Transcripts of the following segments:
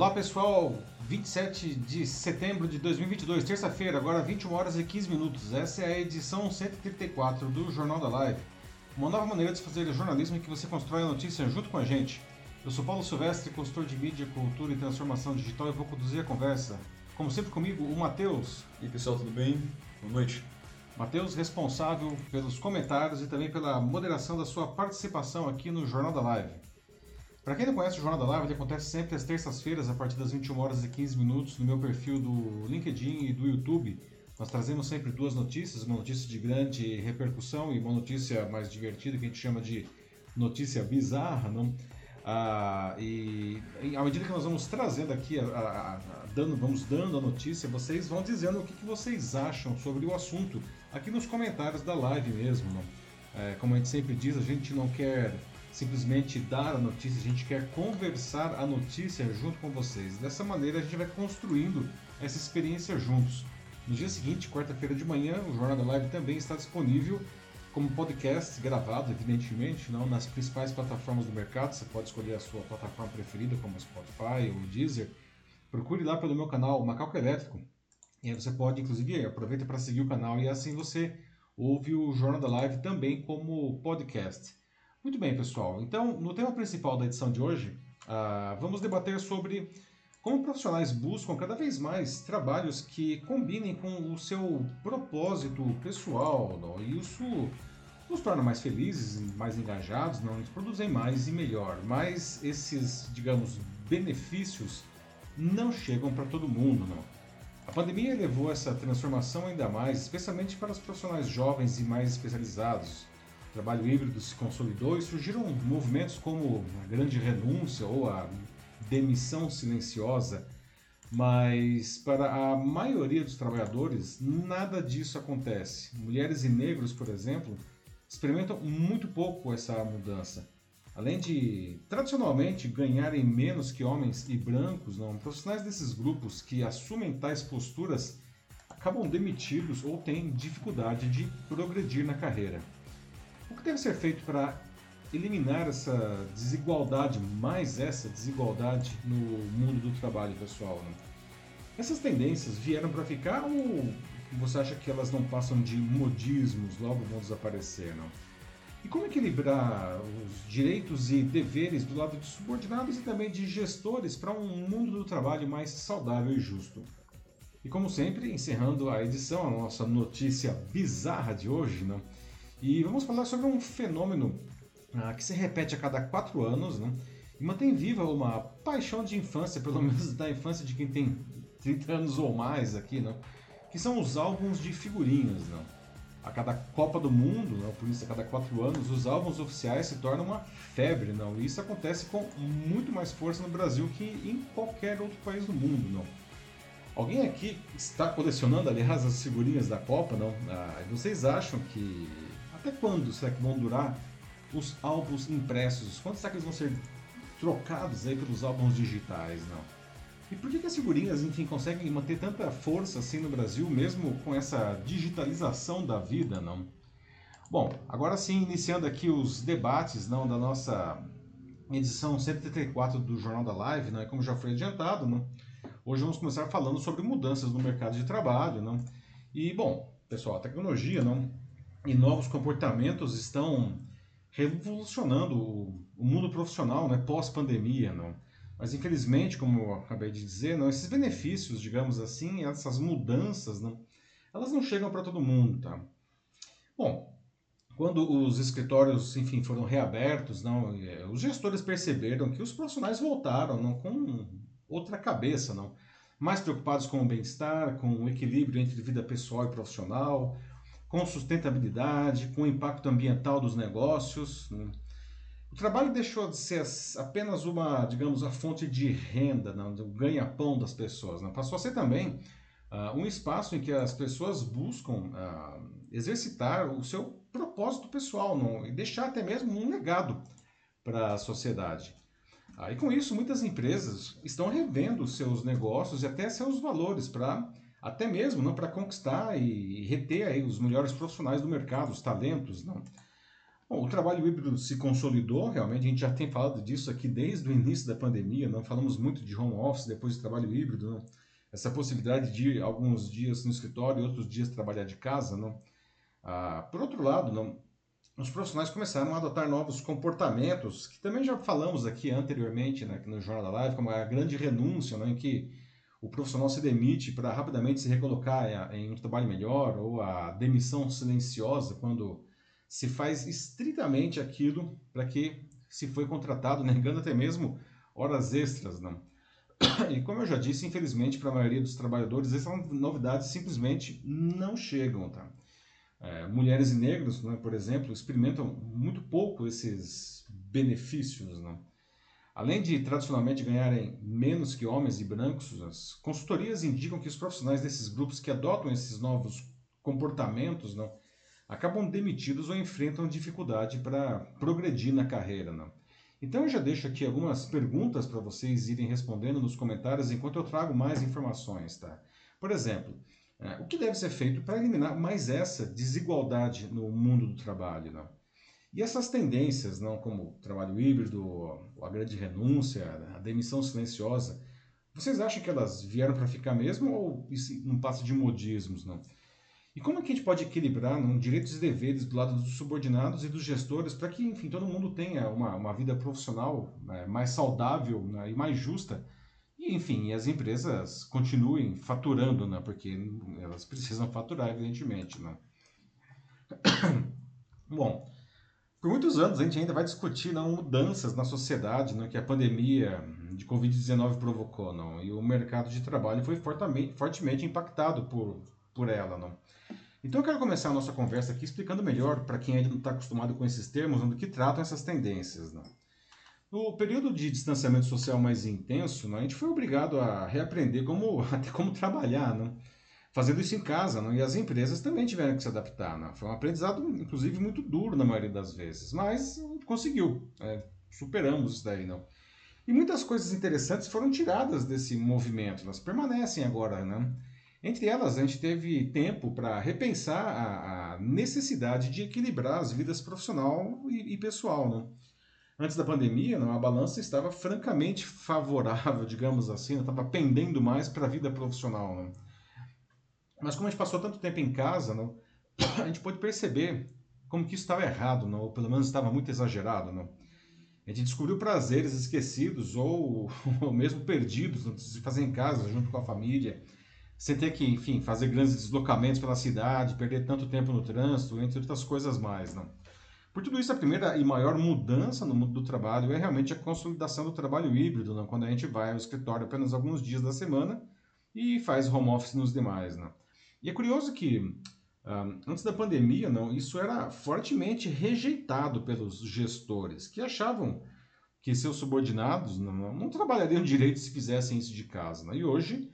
Olá pessoal, 27 de setembro de 2022, terça-feira, agora 21 horas e 15 minutos. Essa é a edição 134 do Jornal da Live. Uma nova maneira de fazer jornalismo em que você constrói a notícia junto com a gente. Eu sou Paulo Silvestre, consultor de mídia, cultura e transformação digital e vou conduzir a conversa. Como sempre comigo, o Matheus. E aí pessoal, tudo bem? Boa noite. Matheus, responsável pelos comentários e também pela moderação da sua participação aqui no Jornal da Live. Para quem não conhece o Jornal da Live, ele acontece sempre às terças-feiras, a partir das 21 horas e 15 minutos, no meu perfil do LinkedIn e do YouTube. Nós trazemos sempre duas notícias, uma notícia de grande repercussão e uma notícia mais divertida, que a gente chama de notícia bizarra, não? Ah, e, e à medida que nós vamos trazendo aqui, a, a, a, dando, vamos dando a notícia, vocês vão dizendo o que, que, vocês acham sobre o assunto aqui nos comentários da live mesmo. Não? É, como a gente sempre diz, a gente não quer simplesmente dar a notícia, a gente quer conversar a notícia junto com vocês. Dessa maneira a gente vai construindo essa experiência juntos. No dia seguinte, quarta-feira de manhã, o Jornal da Live também está disponível como podcast gravado, evidentemente, não nas principais plataformas do mercado. Você pode escolher a sua plataforma preferida, como Spotify ou Deezer. Procure lá pelo meu canal Macaco Elétrico. E aí você pode, inclusive, aproveita para seguir o canal e assim você ouve o Jornal da Live também como podcast. Muito bem, pessoal. Então, no tema principal da edição de hoje, uh, vamos debater sobre como profissionais buscam cada vez mais trabalhos que combinem com o seu propósito pessoal, não? e isso nos torna mais felizes, mais engajados, não? Eles produzem mais e melhor. Mas esses, digamos, benefícios não chegam para todo mundo, não. A pandemia levou essa transformação ainda mais, especialmente para os profissionais jovens e mais especializados o trabalho híbrido se consolidou e surgiram movimentos como a grande renúncia ou a demissão silenciosa, mas para a maioria dos trabalhadores nada disso acontece. Mulheres e negros, por exemplo, experimentam muito pouco essa mudança. Além de tradicionalmente ganharem menos que homens e brancos, não, profissionais desses grupos que assumem tais posturas acabam demitidos ou têm dificuldade de progredir na carreira. Que deve ser feito para eliminar essa desigualdade, mais essa desigualdade no mundo do trabalho pessoal? Né? Essas tendências vieram para ficar ou você acha que elas não passam de modismos, logo vão desaparecer? Não? E como equilibrar os direitos e deveres do lado de subordinados e também de gestores para um mundo do trabalho mais saudável e justo? E como sempre, encerrando a edição, a nossa notícia bizarra de hoje, não? E vamos falar sobre um fenômeno ah, que se repete a cada quatro anos né? e mantém viva uma paixão de infância, pelo menos da infância de quem tem 30 anos ou mais aqui, né? que são os álbuns de figurinhas. Né? A cada Copa do Mundo, né? por isso a cada quatro anos, os álbuns oficiais se tornam uma febre. Não? E isso acontece com muito mais força no Brasil que em qualquer outro país do mundo. Não? Alguém aqui está colecionando, aliás, as figurinhas da Copa? Não? Ah, vocês acham que até quando será que vão durar os álbuns impressos? Quando será que eles vão ser trocados aí pelos álbuns digitais, não? E por que, que as figurinhas, enfim, conseguem manter tanta força assim no Brasil, mesmo com essa digitalização da vida, não? Bom, agora sim, iniciando aqui os debates não, da nossa edição 134 do Jornal da Live, não, como já foi adiantado, não? hoje vamos começar falando sobre mudanças no mercado de trabalho. Não? E, bom, pessoal, a tecnologia não, e novos comportamentos estão revolucionando o, mundo profissional, né, pós-pandemia? Mas infelizmente, como eu acabei de dizer, não, esses benefícios, digamos assim, essas mudanças, não, elas não chegam para todo mundo, tá? Bom, quando os escritórios, enfim, foram reabertos, não, é, os gestores perceberam que os profissionais voltaram, não, com outra cabeça, não, mais preocupados com o bem-estar, com o equilíbrio entre vida pessoal e profissional, com sustentabilidade, com o impacto ambiental dos negócios. Né? O trabalho deixou de ser apenas uma, digamos, a fonte de renda, não, do ganha-pão das pessoas. Né? Passou a ser também uh, um espaço em que as pessoas buscam uh, exercitar o seu propósito pessoal não? e deixar até mesmo um legado para a sociedade. Ah, e com isso, muitas empresas estão revendo seus negócios e até seus valores para até mesmo não para conquistar e reter aí os melhores profissionais do mercado, os talentos, não. Bom, o trabalho híbrido se consolidou, realmente, a gente já tem falado disso aqui desde o início da pandemia, não falamos muito de home office depois de trabalho híbrido, não? essa possibilidade de alguns dias no escritório e outros dias trabalhar de casa. Não? Ah, por outro lado, não, os profissionais começaram a adotar novos comportamentos, que também já falamos aqui anteriormente né, no Jornal da Live, como a grande renúncia, não, em que o profissional se demite para rapidamente se recolocar em um trabalho melhor, ou a demissão silenciosa, quando se faz estritamente aquilo para que se foi contratado, negando até mesmo horas extras. Não? E como eu já disse, infelizmente, para a maioria dos trabalhadores, essas novidades simplesmente não chegam. Tá? É, mulheres e negros, né, por exemplo, experimentam muito pouco esses benefícios. Né? Além de tradicionalmente ganharem menos que homens e brancos, as consultorias indicam que os profissionais desses grupos que adotam esses novos comportamentos não, acabam demitidos ou enfrentam dificuldade para progredir na carreira. Não? Então eu já deixo aqui algumas perguntas para vocês irem respondendo nos comentários enquanto eu trago mais informações. Tá? Por exemplo, é, o que deve ser feito para eliminar mais essa desigualdade no mundo do trabalho? Não? E essas tendências, não como o trabalho híbrido, a grande renúncia, a demissão silenciosa, vocês acham que elas vieram para ficar mesmo ou isso não passa de modismos, não? E como é que a gente pode equilibrar não, direitos e deveres do lado dos subordinados e dos gestores para que, enfim, todo mundo tenha uma, uma vida profissional né, mais saudável né, e mais justa e, enfim, as empresas continuem faturando, né, porque elas precisam faturar, evidentemente. Né? Bom, por muitos anos a gente ainda vai discutir não, mudanças na sociedade não, que a pandemia de Covid-19 provocou, não, e o mercado de trabalho foi fortemente, fortemente impactado por, por ela. Não. Então eu quero começar a nossa conversa aqui explicando melhor para quem ainda não está acostumado com esses termos, do que tratam essas tendências. Né? No período de distanciamento social mais intenso, né, a gente foi obrigado a reaprender como, até como trabalhar, né? Fazendo isso em casa, né? e as empresas também tiveram que se adaptar. Né? Foi um aprendizado, inclusive, muito duro na maioria das vezes, mas conseguiu, é, superamos isso daí. Não? E muitas coisas interessantes foram tiradas desse movimento, elas permanecem agora. Né? Entre elas, a gente teve tempo para repensar a, a, necessidade de equilibrar as vidas profissional e, e pessoal. Né? Antes da pandemia, a balança estava francamente favorável, digamos assim, estava pendendo mais para a vida profissional. Né? Mas como a gente passou tanto tempo em casa, né, a gente pôde perceber como que isso estava errado, não? ou pelo menos estava muito exagerado. Não? A gente descobriu prazeres esquecidos ou, ou mesmo perdidos de se fazer em casa, junto com a família sem ter que, enfim, fazer grandes deslocamentos pela cidade, perder tanto tempo no trânsito, entre outras coisas mais, não. Por tudo isso, a primeira e maior mudança no mundo do trabalho é realmente a consolidação do trabalho híbrido, não? quando a gente vai ao escritório apenas alguns dias da semana e faz home office nos demais. Não? E é curioso que, antes da pandemia, não, isso era fortemente rejeitado pelos gestores, que achavam que seus subordinados não, não trabalhariam direito se fizessem isso de casa. Não? E hoje,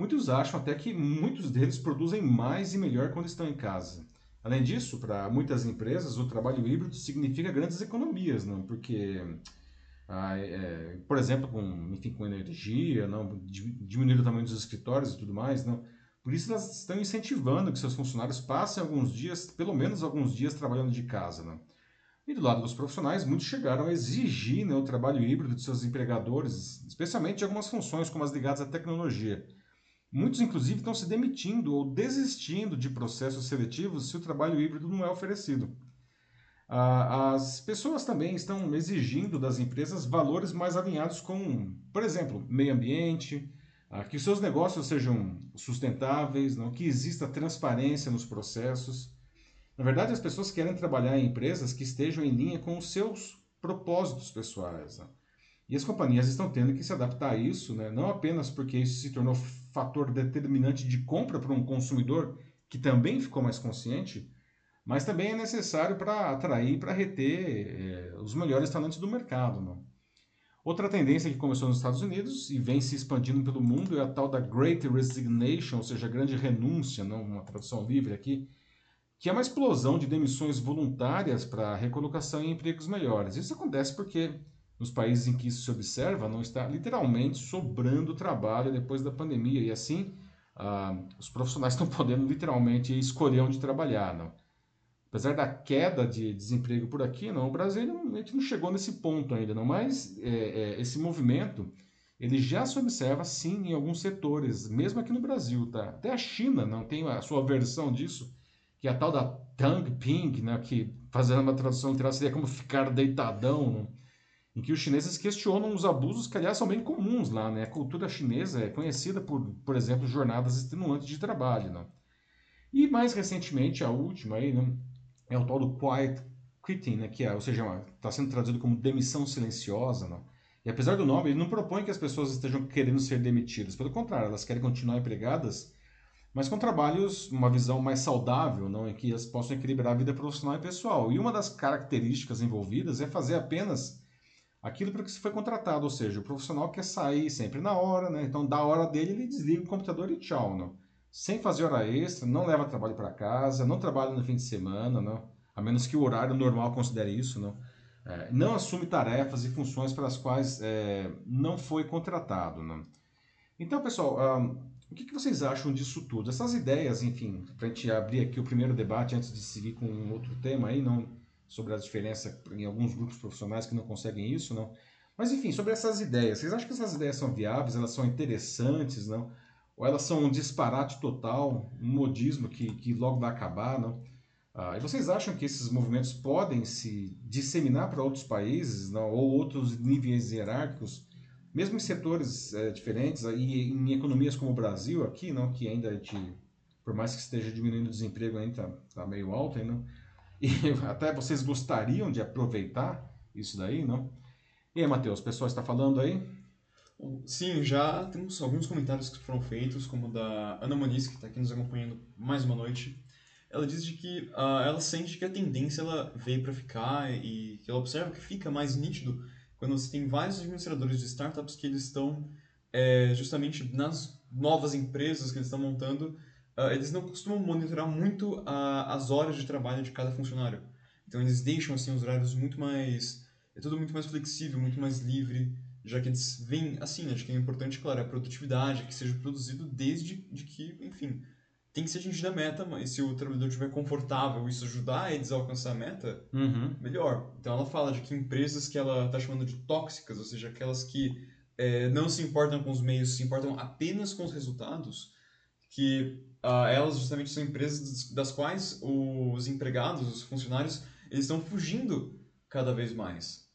Muitos acham até que muitos deles produzem mais e melhor quando estão em casa. Além disso, para muitas empresas, o trabalho híbrido significa grandes economias, não? porque, ah, é, por exemplo, com, enfim, com energia, não? diminuir o tamanho dos escritórios e tudo mais. Não? Por isso, elas estão incentivando que seus funcionários passem alguns dias, pelo menos alguns dias, trabalhando de casa. Não? E do lado dos profissionais, muitos chegaram a exigir né, o trabalho híbrido de seus empregadores, especialmente de algumas funções como as ligadas à tecnologia Muitos, inclusive, estão se demitindo ou desistindo de processos seletivos se o trabalho híbrido não é oferecido. As pessoas também estão exigindo das empresas valores mais alinhados com, por exemplo, meio ambiente, que seus negócios sejam sustentáveis, que exista transparência nos processos. Na verdade, as pessoas querem trabalhar em empresas que estejam em linha com os seus propósitos pessoais. E as companhias estão tendo que se adaptar a isso, né? não apenas porque isso se tornou fator determinante de compra para um consumidor que também ficou mais consciente, mas também é necessário para atrair para reter é, os melhores talentos do mercado. Não? Outra tendência que começou nos Estados Unidos e vem se expandindo pelo mundo é a tal da Great Resignation, ou seja, grande renúncia, não uma tradução livre aqui, que é uma explosão de demissões voluntárias para recolocação em empregos melhores. Isso acontece porque nos países em que isso se observa, não está literalmente sobrando trabalho depois da pandemia. E assim, ah, os profissionais estão podendo literalmente escolher onde trabalhar. Não? Apesar da queda de desemprego por aqui, não, o Brasil não, a gente não chegou nesse ponto ainda, não. Mas é, é, esse movimento ele já se observa sim em alguns setores, mesmo aqui no Brasil, tá? Até a China não tem a sua versão disso, que é a tal da Tang Ping, né? Que fazendo uma tradução literal seria como ficar deitadão, né? em que os chineses questionam os abusos que, aliás, são bem comuns lá, né? A cultura chinesa é conhecida por, por exemplo, jornadas extenuantes de trabalho, né? E mais recentemente, a última aí, né? É o tal do quiet quitting, né? Que é, ou seja, está sendo traduzido como demissão silenciosa, né? E apesar do nome, ele não propõe que as pessoas estejam querendo ser demitidas. Pelo contrário, elas querem continuar empregadas, mas com trabalhos, uma visão mais saudável, não em que elas possam equilibrar a vida profissional e pessoal. E uma das características envolvidas é fazer apenas aquilo para que se foi contratado, ou seja, o profissional quer sair sempre na hora, né? Então, da hora dele, ele desliga o computador e tchau, não? Sem fazer hora extra, não leva trabalho para casa, não trabalha no fim de semana, não? A menos que o horário normal considere isso, não? É, não assume tarefas e funções para as quais é, não foi contratado, não? Então, pessoal, um, o que, que, vocês acham disso tudo? Essas ideias, enfim, para a gente abrir aqui o primeiro debate antes de seguir com um outro tema aí, não sobre a diferença em alguns grupos profissionais que não conseguem isso, não. Mas enfim, sobre essas ideias, vocês acham que essas ideias são viáveis, elas são interessantes, não? Ou elas são um disparate total, um modismo que, que logo vai acabar, não? Ah, e vocês acham que esses movimentos podem se disseminar para outros países, não? Ou outros níveis hierárquicos, mesmo em setores é, diferentes, e em economias como o Brasil aqui, não? Que ainda gente, por mais que esteja diminuindo o desemprego, ainda está tá meio alto, não? E até vocês gostariam de aproveitar isso daí, não? E aí, Matheus, o pessoal está falando aí? Sim, já temos alguns comentários que foram feitos, como o da Ana Moniz, que está aqui nos acompanhando mais uma noite. Ela diz de que uh, ela sente que a tendência ela veio para ficar e que ela observa que fica mais nítido quando você tem vários administradores de startups que eles estão é, justamente nas novas empresas que eles estão montando uh, eles não costumam monitorar muito uh, as horas de trabalho de cada funcionário. Então eles deixam assim os horários muito mais é tudo muito mais flexível, muito mais livre, já que eles veem assim, acho que é importante, claro, a produtividade, que seja produzido desde de que, enfim, tem que ser atingida a meta, mas se o trabalhador estiver confortável isso ajudar eles a alcançar a meta, uhum. melhor. Então ela fala de que empresas que ela está chamando de tóxicas, ou seja, aquelas que é, não se importam com os meios, se importam apenas com os resultados, que uh, elas justamente são empresas das quais os empregados, os funcionários, eles estão fugindo cada vez mais.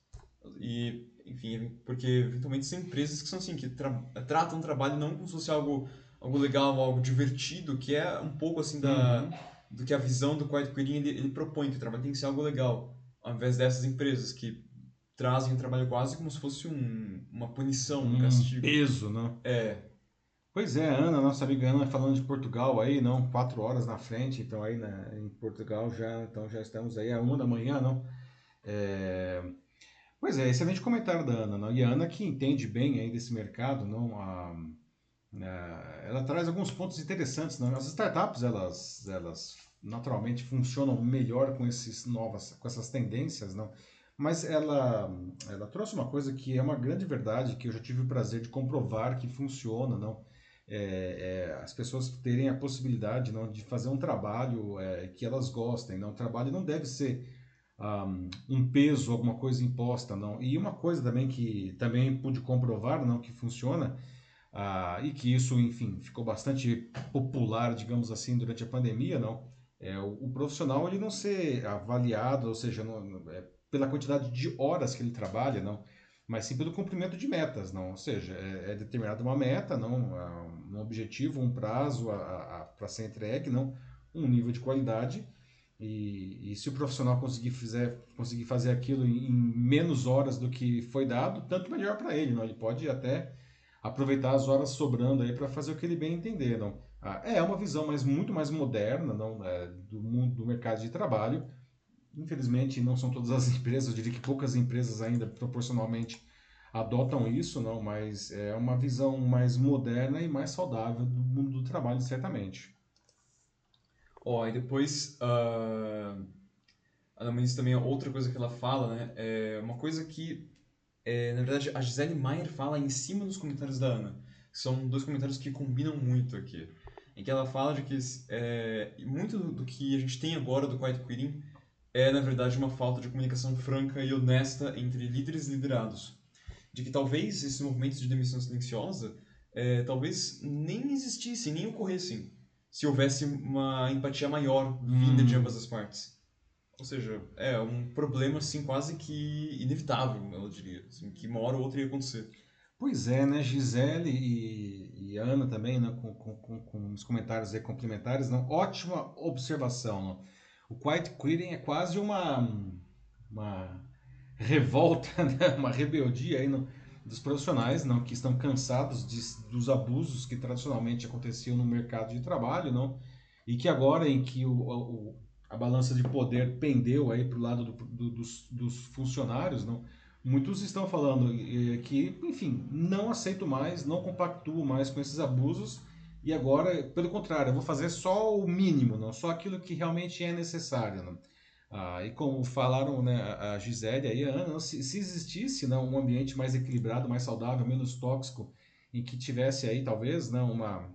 E, enfim, porque eventualmente são empresas que são assim, que tra tratam o trabalho não como se fosse algo, algo legal, algo divertido, que é um pouco assim da, uhum. do que a visão do Quiet Quitting ele, ele propõe, que o trabalho tem que ser algo legal, ao invés dessas empresas que trazem o trabalho quase como se fosse um, uma punição, um, um castigo. peso, né? É. Pois é, Ana, nossa amiga Ana, falando de Portugal aí, não, quatro horas na frente, então aí né, em Portugal já, então já estamos aí a uma da manhã, não? É... Pois é, excelente comentário da Ana, não? E a Ana que entende bem aí desse mercado, não? A, a, né, ela traz alguns pontos interessantes, não? As startups, elas, elas naturalmente funcionam melhor com esses novas, com essas tendências, não? Mas ela, ela trouxe uma coisa que é uma grande verdade, que eu já tive o prazer de comprovar que funciona, não? é, é, as pessoas terem a possibilidade não, de fazer um trabalho é, que elas gostem. Não? O trabalho não deve ser um, peso, alguma coisa imposta. não. E uma coisa também que também pude comprovar não, que funciona, uh, e que isso, enfim, ficou bastante popular, digamos assim, durante a pandemia, não, é o, o profissional ele não ser avaliado, ou seja, não, é, pela quantidade de horas que ele trabalha, não, mas sim pelo cumprimento de metas, não, ou seja, é, é determinada uma meta, não, um objetivo, um prazo para ser entregue, não, um nível de qualidade e, e, se o profissional conseguir, fizer, conseguir fazer aquilo em, em menos horas do que foi dado, tanto melhor para ele, não, ele pode até aproveitar as horas sobrando aí para fazer o que ele bem entender, não. Ah, é uma visão mas muito mais moderna, não, é, do mundo do mercado de trabalho Infelizmente, não são todas as empresas, eu diria que poucas empresas ainda proporcionalmente adotam isso, não, mas é uma visão mais moderna e mais saudável do mundo do trabalho, certamente. Ó, oh, e depois, uh, a Ana também, outra coisa que ela fala, né, é uma coisa que, é, na verdade, a Gisele Maier fala em cima dos comentários da Ana. São dois comentários que combinam muito aqui. em que ela fala de que é, muito do que a gente tem agora do quiet quitting é, na verdade, uma falta de comunicação franca e honesta entre líderes e liderados. De que talvez esses movimentos de demissão silenciosa é, talvez nem existissem, nem ocorressem, se houvesse uma empatia maior vinda hum. de ambas as partes. Ou seja, é um problema assim quase que inevitável, eu diria, assim, que uma hora ou outra ia acontecer. Pois é, né? Gisele e, e Ana também, né? com, com, com, com os comentários aí complementares, não? ótima observação. Não? O quiet quitting é quase uma, uma revolta, né? uma rebeldia aí no, dos profissionais não, que estão cansados de, dos abusos que tradicionalmente aconteciam no mercado de trabalho não? e que agora em que o, o a balança de poder pendeu aí para o lado do, do, dos, dos, funcionários, não? Muitos estão falando que, enfim, não aceito mais, não compactuo mais com esses abusos e agora, pelo contrário, eu vou fazer só o mínimo, não só aquilo que realmente é necessário. Não? Ah, e como falaram né, a Gisele e a Ana, se, se existisse não, um ambiente mais equilibrado, mais saudável, menos tóxico, em que tivesse aí talvez não, uma,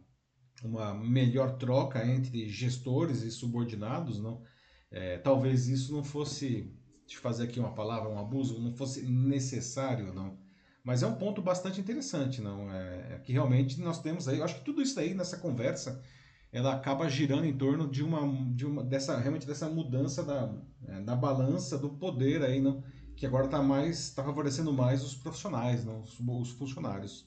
uma melhor troca entre gestores e subordinados, não? É, talvez isso não fosse, de fazer aqui uma palavra, um abuso, não fosse necessário, não. Mas é um ponto bastante interessante, não? É, é que realmente nós temos aí, eu acho que tudo isso aí nessa conversa, ela acaba girando em torno de uma, de uma dessa realmente dessa mudança da, é, da balança do poder aí, não? Que agora está mais, está favorecendo mais os profissionais, não? Os, os funcionários.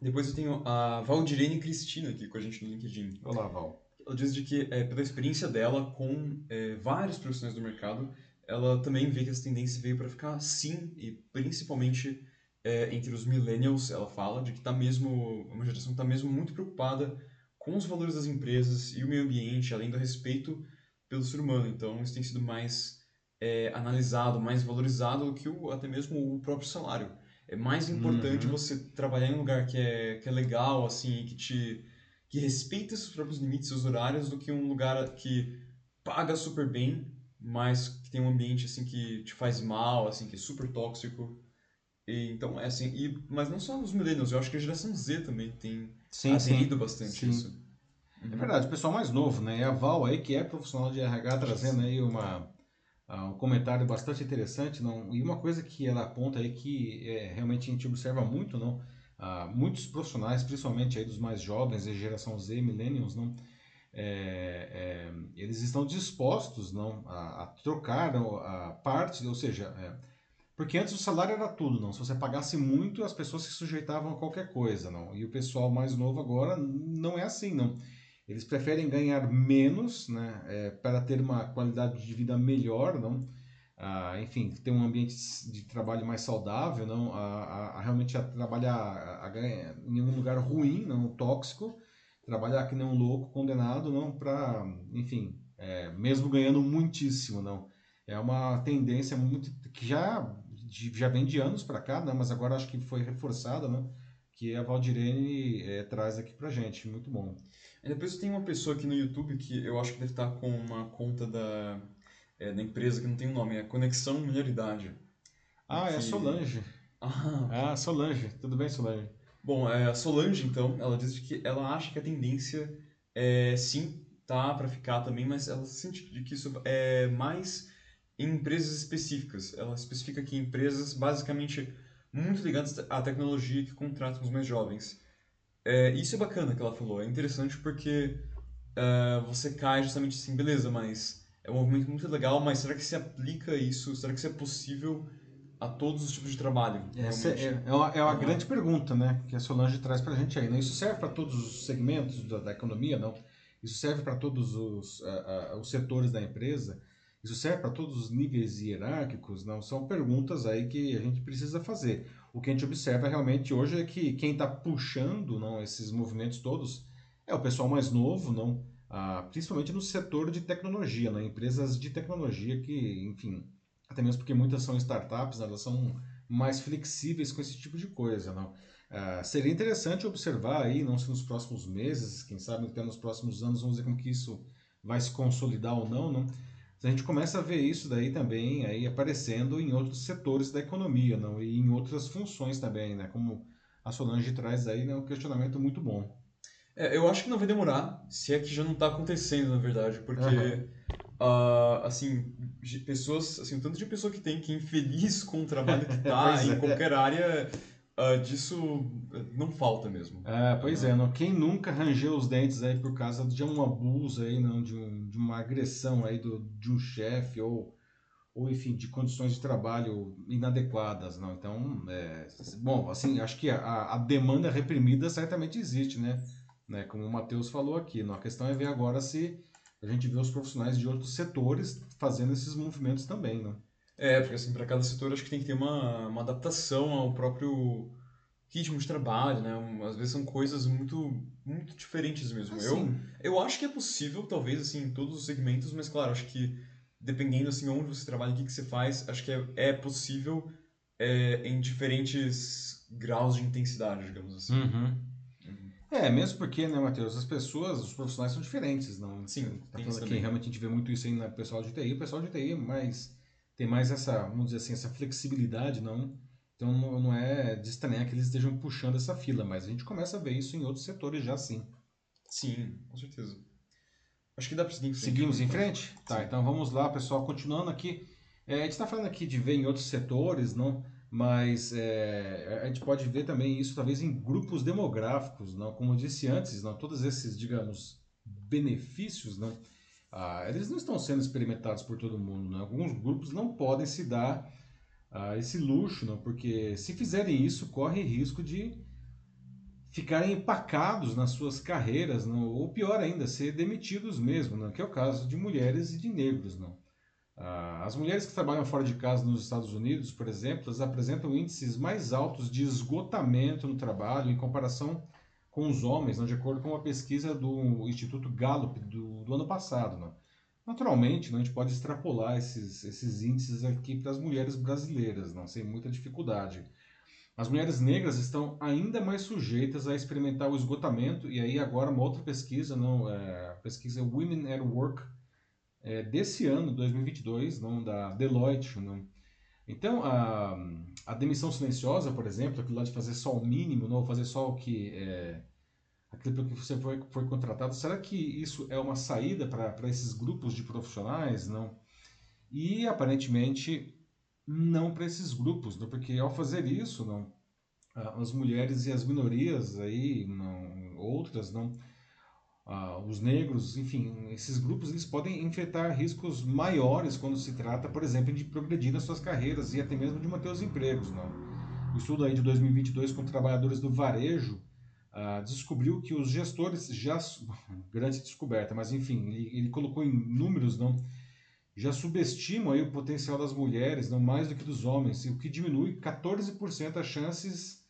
Depois eu tenho a Valdirene Cristina aqui com a gente no LinkedIn. Olá, Val ela diz de que, é, pela experiência dela com é, vários profissionais do mercado, ela também vê que essa tendência veio para ficar sim, e principalmente é, entre os millennials, ela fala, de que tá mesmo, uma geração que está mesmo muito preocupada com os valores das empresas e o meio ambiente, além do respeito pelo ser humano. Então, isso tem sido mais é, analisado, mais valorizado do que o, até mesmo o próprio salário. É mais importante uhum. você trabalhar em um lugar que é, que é legal, assim, que te que respeita seus próprios limites, seus horários, do que um lugar que paga super bem, mas que tem um ambiente assim que te faz mal, assim que é super tóxico. E, então é assim, e, mas não só os millennials, eu acho que a geração Z também tem sim, aderido sim. bastante sim. isso. É verdade, o pessoal mais novo, né? E a Val aí, que é profissional de RH, trazendo aí uma, um comentário bastante interessante, não? E uma coisa que ela aponta aí que é, realmente a gente observa muito, não? Ah, muitos profissionais, principalmente aí dos mais jovens, a geração Z, millennials, não, é, é, eles estão dispostos não, a, a trocar a parte, ou seja, é, porque antes o salário era tudo, não. Se você pagasse muito, as pessoas se sujeitavam a qualquer coisa, não. E o pessoal mais novo agora não é assim, não. Eles preferem ganhar menos, né, é, para ter uma qualidade de vida melhor, não a, enfim, ter um ambiente de trabalho mais saudável, não a, a, a realmente a trabalhar a, em um lugar ruim, não tóxico, trabalhar que nem um louco condenado, não para, enfim, é, mesmo ganhando muitíssimo, não. É uma tendência muito que já já vem de anos para cá, não, mas agora acho que foi reforçada, né? Que a Valdirene é, traz aqui pra gente, muito bom. E depois tem uma pessoa aqui no YouTube que eu acho que deve estar com uma conta da é, da empresa que não tem um nome, é Conexão Melhoridade. Ah, que... é a Solange. Ah, ah, Solange. Tudo bem, Solange? Bom, é, a Solange, então, ela diz que ela acha que a tendência é, sim, tá para ficar também, mas ela sente que isso é mais em empresas específicas. Ela especifica que empresas basicamente muito ligadas à tecnologia que contratam os mais jovens. É, isso é bacana que ela falou, é interessante porque uh, você cai justamente assim, beleza, mas é um movimento muito legal, mas será que se aplica isso? Será que isso é possível a todos os tipos de trabalho? Essa é, é uma, é uma uhum. grande pergunta, né? Que a Solange traz para a gente aí. Né? Isso serve para todos os segmentos da, da, economia, não? Isso serve para todos os, os setores da empresa? Isso serve para todos os níveis hierárquicos? Não? São perguntas aí que a gente precisa fazer. O que a gente observa realmente hoje é que quem está puxando não, esses movimentos todos é o pessoal mais novo, não? ah, principalmente no setor de tecnologia, né? empresas de tecnologia que, enfim, até mesmo porque muitas são startups, né? elas são mais flexíveis com esse tipo de coisa. Não? Ah, seria interessante observar aí, não se nos próximos meses, quem sabe até nos próximos anos, vamos ver como que isso vai se consolidar ou não, não? A gente começa a ver isso daí também aí aparecendo em outros setores da economia, não? E em outras funções também, né? Como a Solange traz aí, né? um questionamento muito bom. É, eu acho que não vai demorar, se é que já não está acontecendo, na verdade, porque, uhum. uh, assim, pessoas, assim, o tanto de pessoa que tem que é infeliz com o trabalho que está em é. qualquer área, uh, disso não falta mesmo. É, pois é, não, quem nunca rangeu os dentes aí por causa de um abuso aí, não, de, um, de uma agressão aí do, de um chefe ou ou enfim de condições de trabalho inadequadas não então é, bom assim acho que a, a demanda reprimida certamente existe né né? Como o Matheus falou aqui, não? a questão é ver agora se a gente vê os profissionais de outros setores fazendo esses movimentos também, né? É, porque assim, para cada setor acho que tem que ter uma, uma adaptação ao próprio ritmo de trabalho, né? Às vezes são coisas muito, muito diferentes mesmo. Assim. Eu, eu acho que é possível, talvez, assim, em todos os segmentos, mas claro, acho que dependendo, assim, onde você trabalha, o que, que você faz, acho que é, é possível é, em diferentes graus de intensidade, digamos assim. Uhum. É, mesmo porque, né, Matheus, as pessoas, os profissionais são diferentes, não? Sim, tá falando aqui, realmente a gente vê muito isso aí no pessoal de TI, o pessoal de TI mais, tem mais essa, vamos dizer assim, essa flexibilidade, não? Então não, é de estranhar que eles estejam puxando essa fila, mas a gente começa a ver isso em outros setores já sim. Sim, com certeza. Acho que dá para seguir em frente. Seguimos em frente? Tá, então vamos lá, pessoal, continuando aqui. É, a gente está falando aqui de ver em outros setores, não? mas é, a gente pode ver também isso talvez em grupos demográficos, não? como eu disse antes, não? todos esses, digamos, benefícios, não? Ah, eles não estão sendo experimentados por todo mundo. Alguns grupos não podem se dar ah, esse luxo, não? porque se fizerem isso, corre risco de ficarem empacados nas suas carreiras, não? ou pior ainda, ser demitidos mesmo, não? que é o caso de mulheres e de negros. Não? Ah, as mulheres que trabalham fora de casa nos Estados Unidos, por exemplo, apresentam índices mais altos de esgotamento no trabalho em comparação com os homens, de acordo com uma pesquisa do Instituto Gallup do, do ano passado. Não? Naturalmente, não, a gente pode extrapolar esses, esses índices aqui para as mulheres brasileiras, não, sem muita dificuldade. As mulheres negras estão ainda mais sujeitas a experimentar o esgotamento, e aí agora uma outra pesquisa, não, é, a pesquisa Women at Work é, desse ano, 2022, não da Deloitte. Não. Então, a, a demissão silenciosa, por exemplo, aquilo lá de fazer só o mínimo, não fazer só o que é, aquilo que você foi, foi contratado, será que isso é uma saída para esses grupos de profissionais? Não. E aparentemente não para esses grupos, não, porque ao fazer isso, não, as mulheres e as minorias aí, não, outras, não ah, os negros, enfim, esses grupos eles podem enfrentar riscos maiores quando se trata, por exemplo, de progredir nas suas carreiras e até mesmo de manter os empregos. Não? O estudo aí de 2022 com trabalhadores do varejo ah, descobriu que os gestores já grande descoberta, mas enfim, ele, ele colocou em números não já subestimam aí o potencial das mulheres, não mais do que dos homens, o que diminui 14% as chances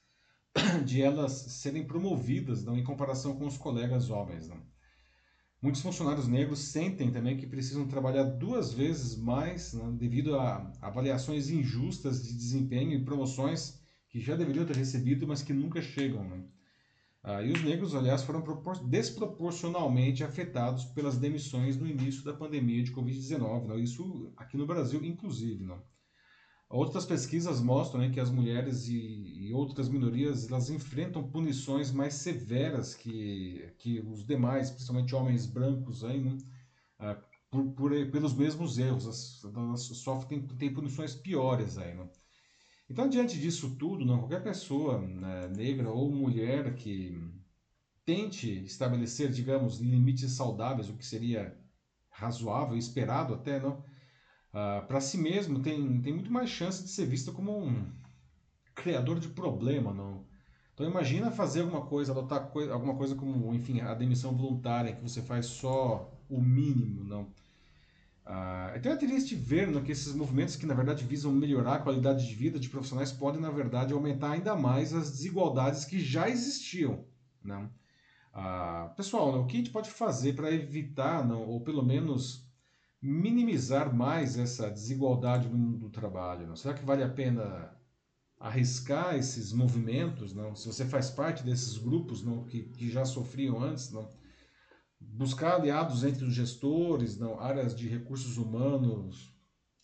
de elas serem promovidas não, em comparação com os colegas homens. Não. Muitos funcionários negros sentem também que precisam trabalhar duas vezes mais né, devido a avaliações injustas de desempenho e promoções que já deveriam ter recebido, mas que nunca chegam. Né? Ah, e os negros, aliás, foram desproporcionalmente afetados pelas demissões no início da pandemia de Covid-19. Né? Isso aqui no Brasil, inclusive. Né? Outras pesquisas mostram né, que as mulheres e, e, outras minorias elas enfrentam punições mais severas que, que os demais, principalmente homens brancos, aí, né, ah, por, por, pelos mesmos erros. Elas sofrem tem punições piores. Aí, né. Então, diante disso tudo, não, qualquer pessoa né, negra ou mulher que tente estabelecer, digamos, limites saudáveis, o que seria razoável, esperado até, não ah, para si mesmo tem, tem muito mais chance de ser visto como um criador de problema, não? Então imagina fazer alguma coisa, adotar alguma coisa como, enfim, a demissão voluntária, que você faz só o mínimo, não? Uh, então é triste ver não, que esses movimentos que na verdade visam melhorar a qualidade de vida de profissionais podem na verdade aumentar ainda mais as desigualdades que já existiam, não? Uh, pessoal, não, o que a gente pode fazer para evitar, não, ou pelo menos minimizar mais essa desigualdade no mundo do trabalho? Não? Será que vale a pena arriscar esses movimentos? Não? Se você faz parte desses grupos que, que já sofriam antes, não? Buscar aliados entre os gestores, não, áreas de recursos humanos,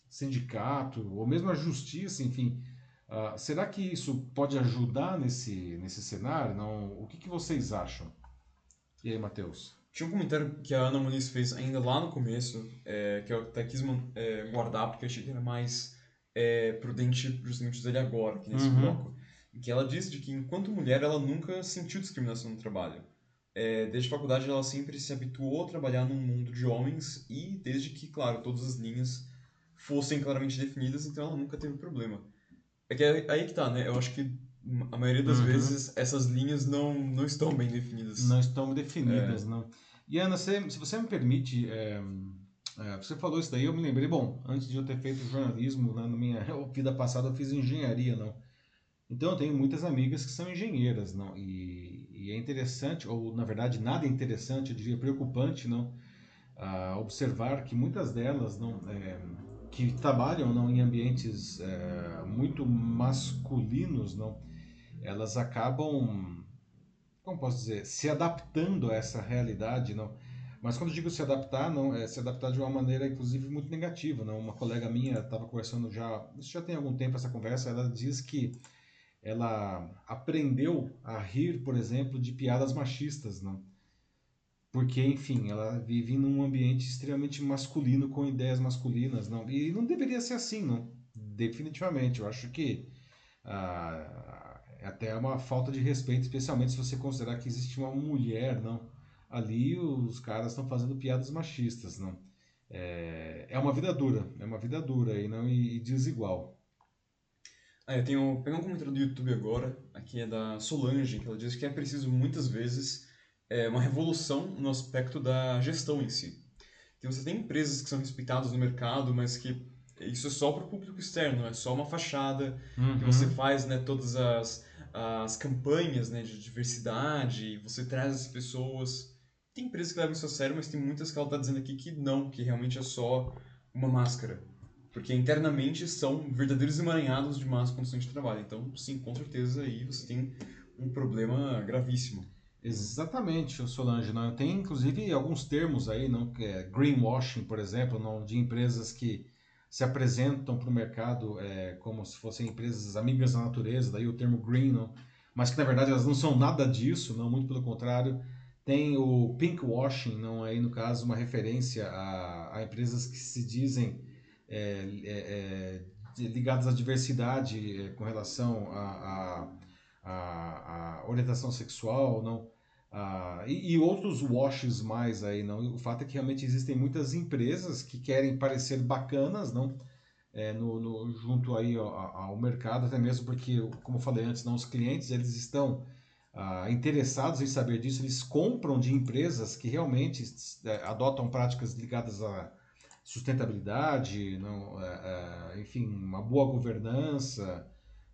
sindicato, ou mesmo a justiça, enfim. Uh, será que isso pode ajudar nesse, nesse cenário? Não? O que, que vocês acham? E aí, Matheus? Tinha um comentário que a Ana Muniz fez ainda lá no começo, é, que eu até quis é, guardar, porque achei que era mais é, prudente justamente usar ele agora, aqui nesse uhum. bloco. Que ela disse de que, enquanto mulher, ela nunca sentiu discriminação no trabalho. É, desde a faculdade, ela sempre se habituou a trabalhar num mundo de homens e desde que, claro, todas as linhas fossem claramente definidas, então ela nunca teve problema. É que é aí que tá, né? Eu acho que a maioria das uhum. vezes essas linhas não, não estão bem definidas. Não estão definidas, é. não. E Ana, se, se você me permite, é, é, você falou isso daí, eu me lembrei, bom, antes de eu ter feito jornalismo, né, na minha vida passada eu fiz engenharia, não. Então eu tenho muitas amigas que são engenheiras, não. E, e é interessante, ou na verdade nada interessante, eu diria preocupante, não, observar que muitas delas não é, que trabalham não em ambientes é, muito masculinos, não, elas acabam, como posso dizer, se adaptando a essa realidade, não. Mas quando eu digo se adaptar, não é se adaptar de uma maneira, inclusive, muito negativa. Não, uma colega minha estava conversando já, isso já tem algum tempo essa conversa. Ela diz que ela aprendeu a rir, por exemplo, de piadas machistas, não? Porque, enfim, ela vive num ambiente extremamente masculino, com ideias masculinas, não? E não deveria ser assim, não? Definitivamente. Eu acho que ah, é até uma falta de respeito, especialmente se você considerar que existe uma mulher, não? Ali os caras estão fazendo piadas machistas, não? É, é uma vida dura, é uma vida dura e não e, e desigual. Ah, eu tenho. Pegar um comentário do YouTube agora, aqui é da Solange, que ela diz que é preciso muitas vezes é, uma revolução no aspecto da gestão em si. Que você tem empresas que são respeitadas no mercado, mas que isso é só para o público externo, é só uma fachada uhum. que você faz, né, todas as, as campanhas, né, de diversidade, você traz as pessoas. Tem empresas que levam isso a sério, mas tem muitas que ela está dizendo aqui que não, que realmente é só uma máscara. Porque internamente são verdadeiros emaranhados de más condições de trabalho. Então, sim, com certeza aí você tem um problema gravíssimo. Exatamente, Solange. Não? Tem inclusive alguns termos aí, não, que é greenwashing, por exemplo, não, de empresas que se apresentam para o mercado é, como se fossem empresas amigas da natureza, daí o termo green, não, mas que na verdade elas não são nada disso, não, muito pelo contrário. Tem o pinkwashing, não aí no caso uma referência a, a empresas que se dizem é, é, é ligadas à diversidade é, com relação à a, a, a, orientação sexual, não? Ah, e, e, outros washes mais aí, não? O fato é que realmente existem muitas empresas que querem parecer bacanas, não? É, no, no, junto aí ao, ao, mercado, até mesmo porque, como eu falei antes, não, os clientes eles estão ah, interessados em saber disso, eles compram de empresas que realmente é, adotam práticas ligadas a, sustentabilidade, não, é, é, enfim, uma boa governança,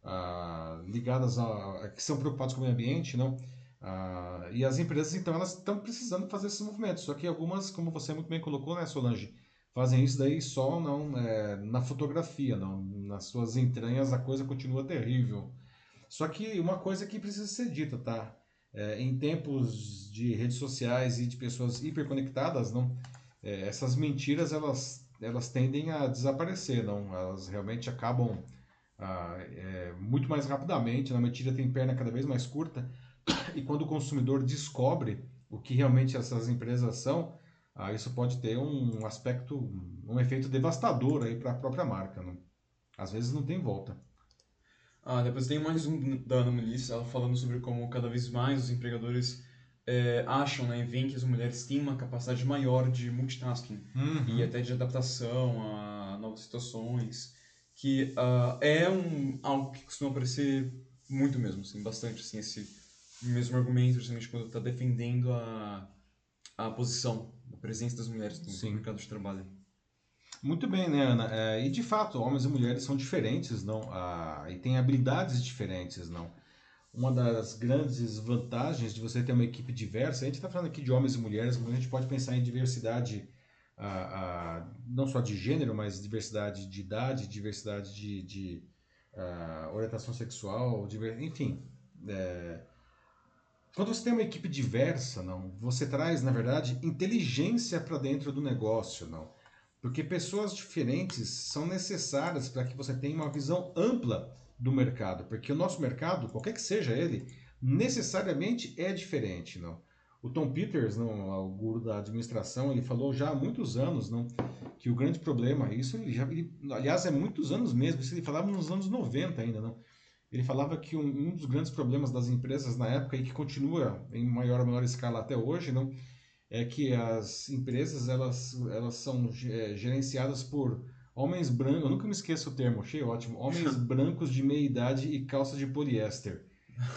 ah, ligadas a, que são preocupados com o meio ambiente, não? Ah, e as empresas, então, elas estão precisando fazer esses movimentos. Só que algumas, como você muito bem colocou, né, Solange, fazem isso daí só não é, na fotografia, não nas suas entranhas a coisa continua terrível. Só que uma coisa que precisa ser dita, tá? É, em tempos de redes sociais e de pessoas hiperconectadas, não? É, essas mentiras elas, elas tendem a desaparecer, não? Elas realmente acabam ah, é, muito mais rapidamente. A mentira tem perna cada vez mais curta e quando o consumidor descobre o que realmente essas empresas são, ah, isso pode ter um aspecto, um efeito devastador aí para a própria marca. Não? Às vezes não tem volta. Ah, depois tem mais um da Ana Melissa, ela falando sobre como cada vez mais os empregadores é, acham, né, veem que as mulheres têm uma capacidade maior de multitasking uhum. e até de adaptação a novas situações, que uh, é um, algo que costuma aparecer muito mesmo, assim, bastante, assim, esse mesmo argumento, justamente quando está defendendo a, a posição, a presença das mulheres no Sim. mercado de trabalho. Muito bem, né, Ana? É, e de fato, homens e mulheres são diferentes, não? Ah, e têm habilidades diferentes, não? Uma das grandes vantagens de você ter uma equipe diversa, a gente está falando aqui de homens e mulheres, mas a gente pode pensar em diversidade, ah, ah, não só de gênero, mas diversidade de idade, diversidade de, de ah, orientação sexual, enfim. É, quando você tem uma equipe diversa, não, você traz, na verdade, inteligência para dentro do negócio, não. Porque pessoas diferentes são necessárias para que você tenha uma visão ampla do mercado, porque o nosso mercado, qualquer que seja ele, necessariamente é diferente, não? O Tom Peters, não, o guru da administração, ele falou já há muitos anos não, que o grande problema, isso ele já, ele, aliás, é muitos anos mesmo, isso ele falava nos anos 90 ainda, não? Ele falava que um, um, dos grandes problemas das empresas na época e que continua em maior ou menor escala até hoje, não, é que as empresas elas, elas são é, gerenciadas por homens brancos, eu nunca me esqueço o termo, achei ótimo, homens brancos de meia idade e calça de poliéster.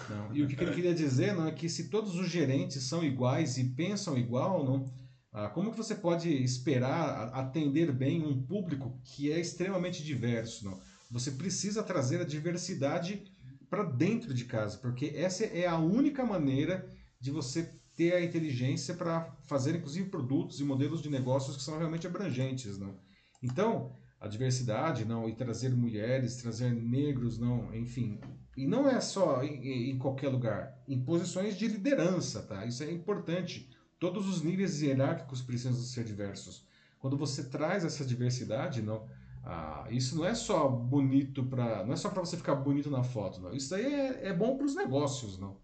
Não. E o que ele queria dizer não, é que se todos os gerentes são iguais e pensam igual, não, ah, como que você pode esperar atender bem um público que é extremamente diverso? Não? Você precisa trazer a diversidade para dentro de casa, porque essa é a única maneira de você ter a inteligência para fazer, inclusive, produtos e modelos de negócios que são realmente abrangentes. Não? Então, a diversidade, não, e trazer mulheres, trazer negros, não, enfim, e não é só em, em, qualquer lugar, em posições de liderança, tá? Isso é importante. Todos os níveis hierárquicos precisam ser diversos. Quando você traz essa diversidade, não, ah, isso não é só bonito para, não é só para você ficar bonito na foto, não. Isso aí é, é bom para os negócios, não.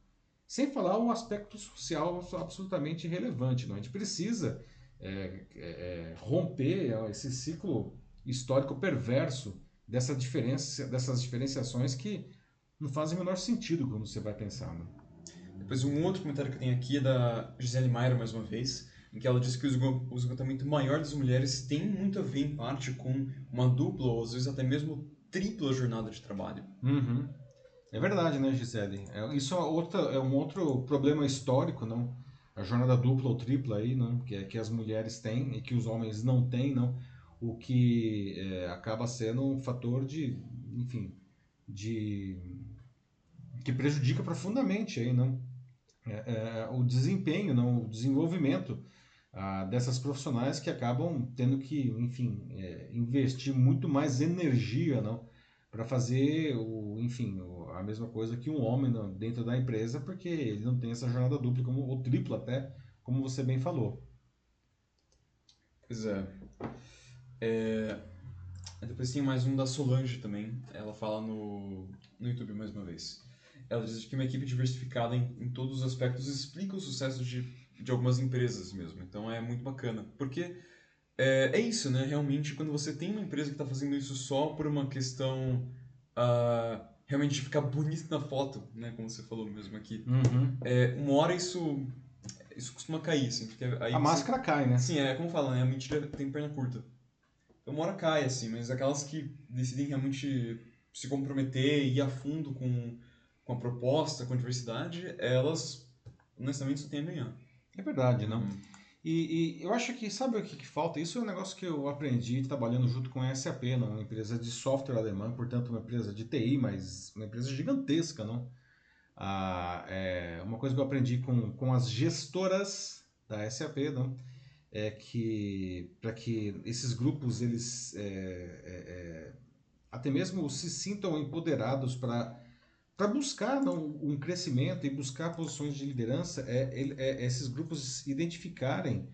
Sem falar o aspecto social absolutamente relevante, não. A gente precisa é, é, romper esse ciclo histórico perverso dessa diferença, dessas diferenciações que não fazem o menor sentido quando você vai pensar. Né? Depois, um outro comentário que tenho aqui é da Gisele Maier, mais uma vez, em que ela diz que o esgotamento maior das mulheres tem muito a ver, em parte, com uma dupla ou às vezes até mesmo tripla jornada de trabalho. Uhum. É verdade, né, Gisele? É, isso é, outra, é um outro problema histórico, não? A jornada dupla ou tripla aí, não? Que, é, que as mulheres têm e que os homens não têm, não? O que é, acaba sendo um fator de, enfim, de que prejudica profundamente aí, não? É, é, o desempenho, não, o desenvolvimento ah, dessas profissionais que acabam tendo que, enfim, é, investir muito mais energia, não, para fazer o, enfim, o, a mesma coisa que um homem não, dentro da empresa, porque ele não tem essa jornada dupla como ou tripla até, como você bem falou. Pois é. É. Depois tem mais um da Solange também. Ela fala no, no YouTube mais uma vez. Ela diz que uma equipe diversificada em, em todos os aspectos explica o sucesso de, de algumas empresas mesmo. Então é muito bacana. Porque é, é isso, né? Realmente, quando você tem uma empresa que está fazendo isso só por uma questão uh, realmente de ficar bonito na foto, né? Como você falou mesmo aqui. Uhum. É, uma hora isso isso costuma cair, assim, porque aí a você... máscara cai, né? Sim, é como fala, né? A mentira tem perna curta. Então uma hora cai, assim, mas aquelas que decidem realmente se comprometer e ir a fundo com com a proposta, com a diversidade, elas honestamente só têm a ganhar. É verdade, não? Uhum. E, e, eu acho que, sabe o que, que, falta? Isso é um negócio que eu aprendi trabalhando junto com a SAP, não? uma empresa de software alemã, portanto uma empresa de TI, mas uma empresa gigantesca, não? Ah, é, uma coisa que eu aprendi com, com as gestoras da SAP, não? É que para que esses grupos eles é, é, é até mesmo se sintam empoderados para para buscar não, um crescimento e buscar posições de liderança, é, é esses grupos identificarem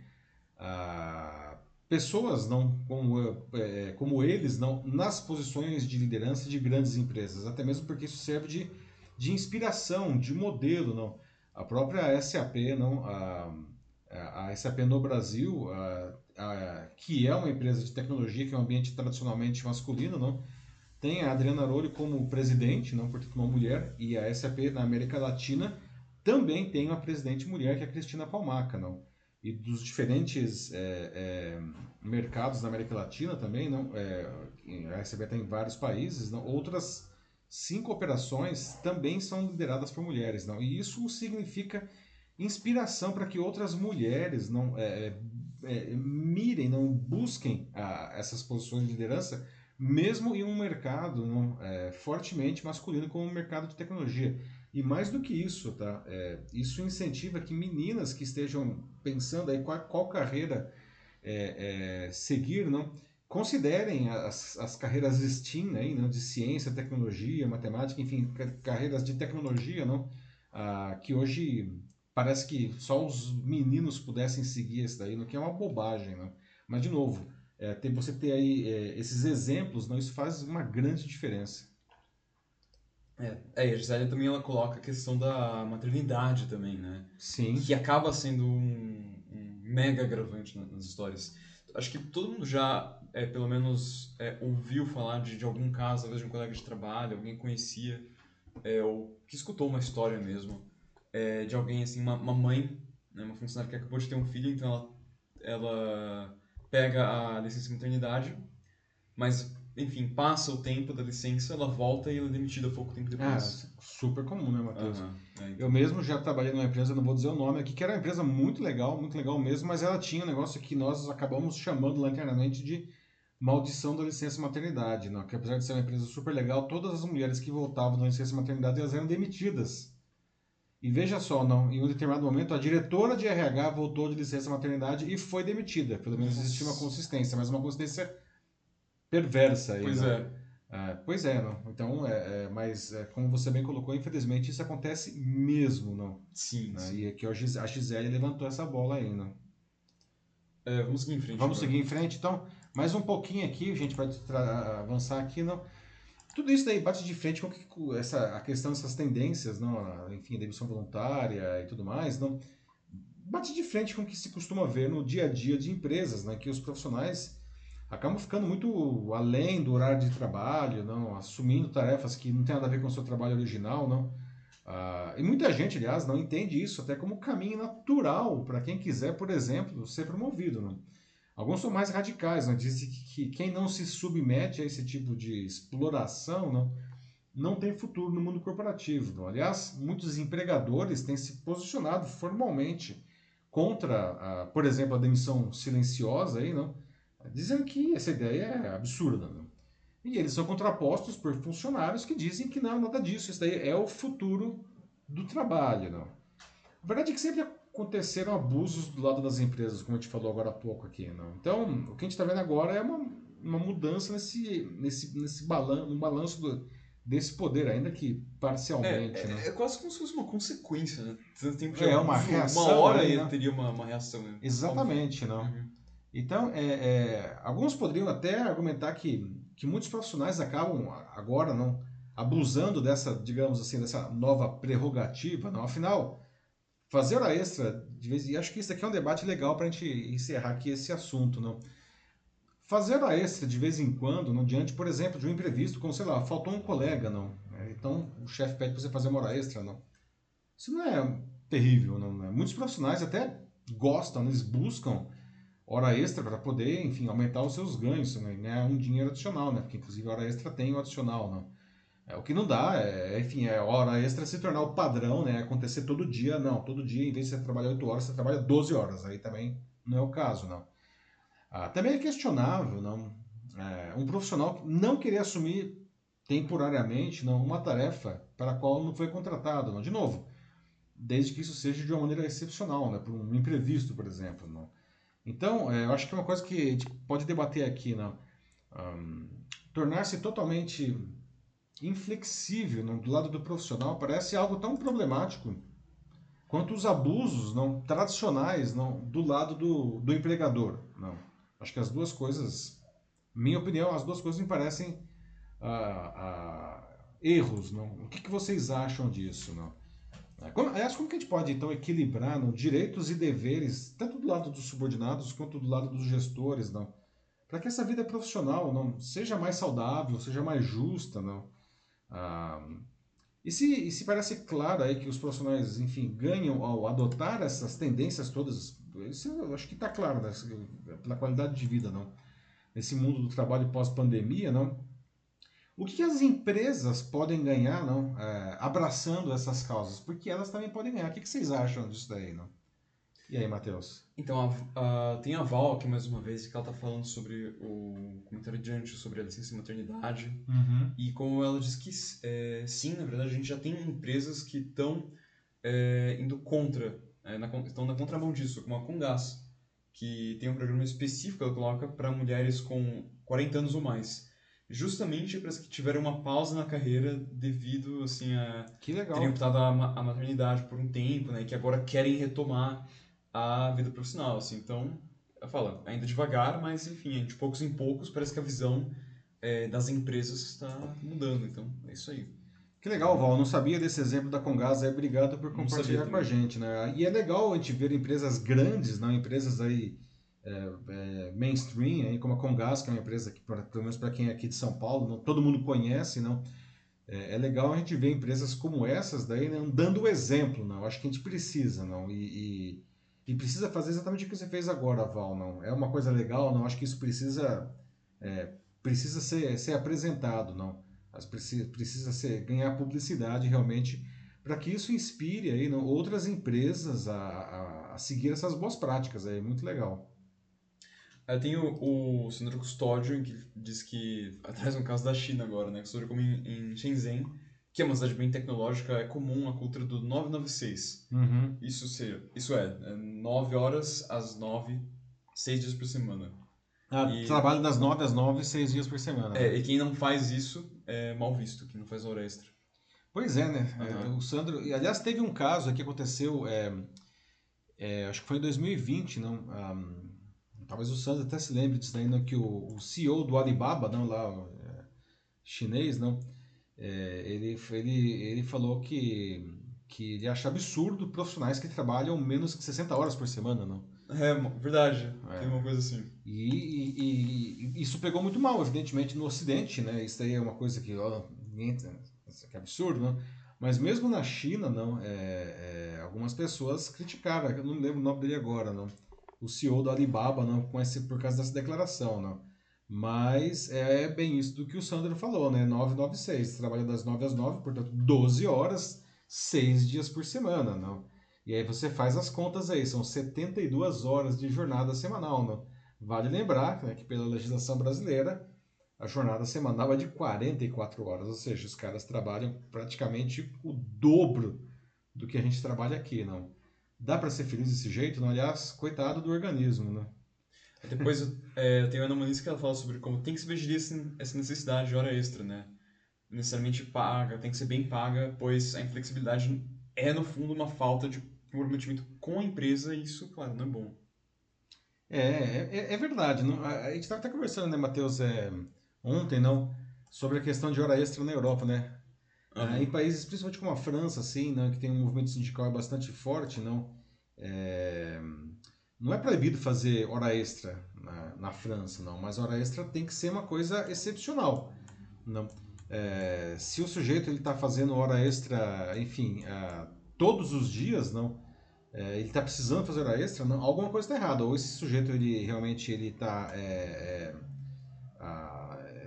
ah, pessoas não como, é, como eles não nas posições de liderança de grandes empresas, até mesmo porque isso serve de, de inspiração, de modelo, não. A própria SAP, não, a, a SAP no Brasil, a, a, que é uma empresa de tecnologia, que é um ambiente tradicionalmente masculino, não, tem a Adriana Arolho como presidente, não portanto uma mulher, e a SAP na América Latina também tem uma presidente mulher, que é a Cristina Palmaca, não? E dos diferentes é, é, mercados da América Latina também, não? É, a SAP tem vários países, não? Outras cinco operações também são lideradas por mulheres, não? E isso significa inspiração para que outras mulheres não é, é, é, mirem, não busquem a, essas posições de liderança mesmo em um mercado não, é, fortemente masculino como o mercado de tecnologia. E mais do que isso, tá? É, isso incentiva que meninas que estejam pensando aí qual, qual carreira é seguir, não, considerem as, as carreiras STEAM aí, não, de ciência, tecnologia, matemática, enfim, carreiras de tecnologia, não, ah, que hoje parece que só os meninos pudessem seguir esse daí, não, que é uma bobagem, não. Mas de novo, é, ter, você ter aí é, esses exemplos, não, isso faz uma grande diferença. É, é, a Gisele também ela coloca a questão da maternidade também, né? Sim. Que acaba sendo um, um mega agravante nas histórias. Acho que todo mundo já, é, pelo menos, é, ouviu falar de, de algum caso, talvez de um colega de trabalho, alguém conhecia, é, ou que escutou uma história mesmo, é, de alguém, assim, uma, uma mãe, né, uma funcionária que acabou de ter um filho, então ela, ela pega a licença de maternidade, mas enfim, passa o tempo da licença, ela volta e ela é demitida pouco tempo depois. Ah, super comum, né, Matheus? Aham, é, então. Eu mesmo já trabalhei numa empresa, não vou dizer o nome aqui, que era uma empresa muito legal, muito legal mesmo, mas ela tinha um negócio que nós acabamos chamando lá internamente de maldição da licença maternidade, não? que apesar de ser uma empresa super legal, todas as mulheres que voltavam da licença maternidade, elas eram demitidas. E veja só, não, em um determinado momento a diretora de RH voltou de licença maternidade e foi demitida. Pelo menos existia uma consistência, mas uma consistência perversa aí. Pois né? é. É, pois é, não. Então, é, é, mas é, como você bem colocou, infelizmente isso acontece mesmo, não. Sim, Né? sim. E aqui ó, a Gis- a Gisele levantou essa bola aí, não. É, vamos seguir em frente. Vamos agora. seguir em frente, então. Mais um pouquinho aqui, a gente vai avançar aqui, não. Tudo isso daí bate de frente com, que- com essa, a questão dessas tendências, não, enfim, a demissão voluntária e tudo mais, não. Bate de frente com o que se costuma ver no dia a dia de empresas, né, que os profissionais acabam ficando muito além do horário de trabalho, não, assumindo tarefas que não tem nada a ver com o seu trabalho original, não. Ah, e muita gente, aliás, não entende isso até como caminho natural para quem quiser, por exemplo, ser promovido, não. Alguns são mais radicais, né? dizem que, que quem não se submete a esse tipo de exploração não, não tem futuro no mundo corporativo. Não? Aliás, muitos empregadores têm se posicionado formalmente contra, a, por exemplo, a demissão silenciosa, aí, não? dizendo que essa ideia é absurda. Não? E eles são contrapostos por funcionários que dizem que não, nada disso, isso daí é o futuro do trabalho. Não? A verdade é que sempre aconteceram abusos do lado das empresas, como a gente falou agora há pouco aqui. Não? Então, o que a gente está vendo agora é uma, uma mudança nesse, nesse, nesse balan no balanço do, desse poder, ainda que parcialmente. É, né? é, é quase como se fosse uma consequência, né? Tanto tempo de É, uma reação Uma hora aí, ele né? teria uma, uma reação. né? Exatamente, não. Uhum. Então, é, é, alguns poderiam até argumentar que, que muitos profissionais acabam agora não abusando dessa, digamos assim, dessa nova prerrogativa, não. Afinal, fazer hora extra de vez e acho que isso aqui é um debate legal para a gente encerrar aqui esse assunto, não. Fazer hora extra de vez em quando, não diante, por exemplo, de um imprevisto, como sei lá, faltou um colega, não. É, Então o chefe pede para você fazer uma hora extra, não. Isso não é terrível, não. né? Muitos profissionais até gostam, eles buscam hora extra para poder, enfim, aumentar os seus ganhos, né? um dinheiro adicional, né? Porque inclusive hora extra tem o adicional, não. É, o que não dá é, enfim, é hora extra se tornar o padrão, né? Acontecer todo dia, não. Todo dia, em vez de você trabalhar 8 horas, você trabalha 12 horas. Aí também não é o caso, não. Ah, também é questionável, não. É, um profissional não querer assumir temporariamente, não, uma tarefa para a qual não foi contratado, não. De novo, desde que isso seja de uma maneira excepcional, né? Por um imprevisto, por exemplo, não. Então, é, eu acho que é uma coisa que a gente pode debater aqui, não. Ahn, Tornar-se totalmente inflexível não, do lado do profissional parece algo tão problemático quanto os abusos não tradicionais não do lado do, do empregador não. Acho que as duas coisas minha opinião as duas coisas me parecem ah, ah, erros não. O que, que vocês acham disso não? É, como, aliás como que a gente pode então equilibrar não, direitos e deveres tanto do lado dos subordinados quanto do lado dos gestores não? Para que essa vida profissional não seja mais saudável seja mais justa não ah, e, se, e se parece claro aí que os profissionais, enfim, ganham ao adotar essas tendências todas, isso eu acho que está claro, né? pela qualidade de vida, não? Nesse mundo do trabalho pós-pandemia, não? O que, as empresas podem ganhar, não? É, abraçando essas causas? Porque elas também podem ganhar. O que, que vocês acham disso daí, não? E aí, Matheus? Então, a, a- tem a Val aqui mais uma vez, que ela tá falando sobre o comentário de antes, sobre a licença de maternidade. Uhum. E como ela diz que é, sim, na verdade, a gente já tem empresas que estão é, indo contra, é, na, estão na contramão disso, como a Congás, que tem um programa específico que ela coloca para mulheres com 40 anos ou mais. Justamente para as que tiveram uma pausa na carreira devido assim a Que legal. teriam optado a, a maternidade por um tempo, né, que agora querem retomar a vida profissional, assim. Então, eu falo, ainda devagar, mas enfim, de poucos em poucos parece que a visão é, das empresas está mudando. Então, é isso aí. Que legal, Val. Não sabia desse exemplo da Congás. Aí, obrigado por compartilhar com a gente, né? E é legal a gente ver empresas grandes, não empresas aí é, é, mainstream, aí, como a Congás, que é uma empresa que, pra- pelo menos para quem é aqui de São Paulo, não, todo mundo conhece, não? É, é legal a gente ver empresas como essas daí, né, dando o exemplo, não? Acho que a gente precisa, não? E, e, e precisa fazer exatamente o que você fez agora, Val, não? É uma coisa legal, não? Acho que isso precisa é, precisa ser, ser apresentado, não? As precisa, precisa ser, ganhar publicidade realmente para que isso inspire aí, não, outras empresas a, a, a seguir essas boas práticas. É muito legal. Aí tem o, o Sandro Custódio, que diz que, traz um caso da China agora, né? Custódio como em, em Shenzhen, que é uma cidade bem tecnológica, é comum a cultura do 996. Uhum. Isso, ser, isso é, é 9 horas às 9, 6 dias por semana. Ah, E- Trabalho das 9 às 9, seis dias por semana. É, e quem não faz isso é mal visto, quem não faz hora extra. Pois é, né? É, o Sandro. Aliás, teve um caso aqui que aconteceu, é, é, acho que foi em 2020, não? Ahm, talvez o Sandro até se lembre disso daí, não? Que o, o CEO do Alibaba, não, lá, é, chinês, não? É, ele, ele, ele falou que, que ele acha absurdo profissionais que trabalham menos que 60 horas por semana, não? É, verdade, É. tem uma coisa assim. E, e- e isso pegou muito mal, evidentemente, no Ocidente, né? Isso daí é uma coisa que, ó, aqui é absurdo, não? Mas mesmo na China, não, é, é, algumas pessoas criticaram, eu não lembro o nome dele agora, não. O CEO do Alibaba, não, com esse, por causa dessa declaração, não. Mas é bem isso do que o Sandro falou, né? 996, trabalha das 9 às 9, portanto, 12 horas, 6 dias por semana, não. E aí você faz as contas aí, são 72 horas de jornada semanal, não. Vale lembrar né, que pela legislação brasileira, a jornada semanal é de 44 horas, ou seja, os caras trabalham praticamente o dobro do que a gente trabalha aqui, não. Dá para ser feliz desse jeito? Não? Aliás, coitado do organismo, né? Depois é, tem a Ana Muniz que ela fala sobre como tem que se esse- essa necessidade de hora extra, né? Necessariamente paga, tem que ser bem paga, pois a inflexibilidade é, no fundo, uma falta de comprometimento com a empresa e isso, claro, não é bom. É, é, é verdade. Não? A, gente estava até conversando, né, Matheus, é, ontem, não, sobre a questão de hora extra na Europa, né? Ah, em países, principalmente como a França, assim, né, que tem um movimento sindical bastante forte, não, é, não é proibido fazer hora extra na, na França, não, mas hora extra tem que ser uma coisa excepcional, não. É, se o sujeito está fazendo hora extra, enfim, ah, todos os dias, não, é, ele está precisando fazer hora extra, não, alguma coisa está errada. Ou esse sujeito ele realmente ele está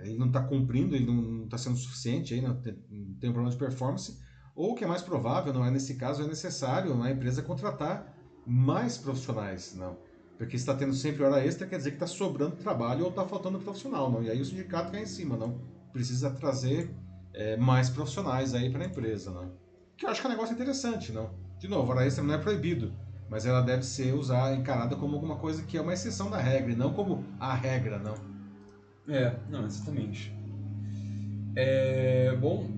ele não está cumprindo, ele não está sendo suficiente, aí, não, tem, tem um problema de performance. Ou o que é mais provável, não é nesse caso, é necessário a empresa contratar mais profissionais, não. Porque se está tendo sempre hora extra, quer dizer que está sobrando trabalho ou está faltando profissional, não. E aí o sindicato cai em cima, não. Precisa trazer é, mais profissionais aí para a empresa, não. Que eu acho que é um negócio interessante, não. De novo, hora extra não é proibido, mas ela deve ser usada, encarada como alguma coisa que é uma exceção da regra, e não como a regra, não. É, não, exatamente. É, bom,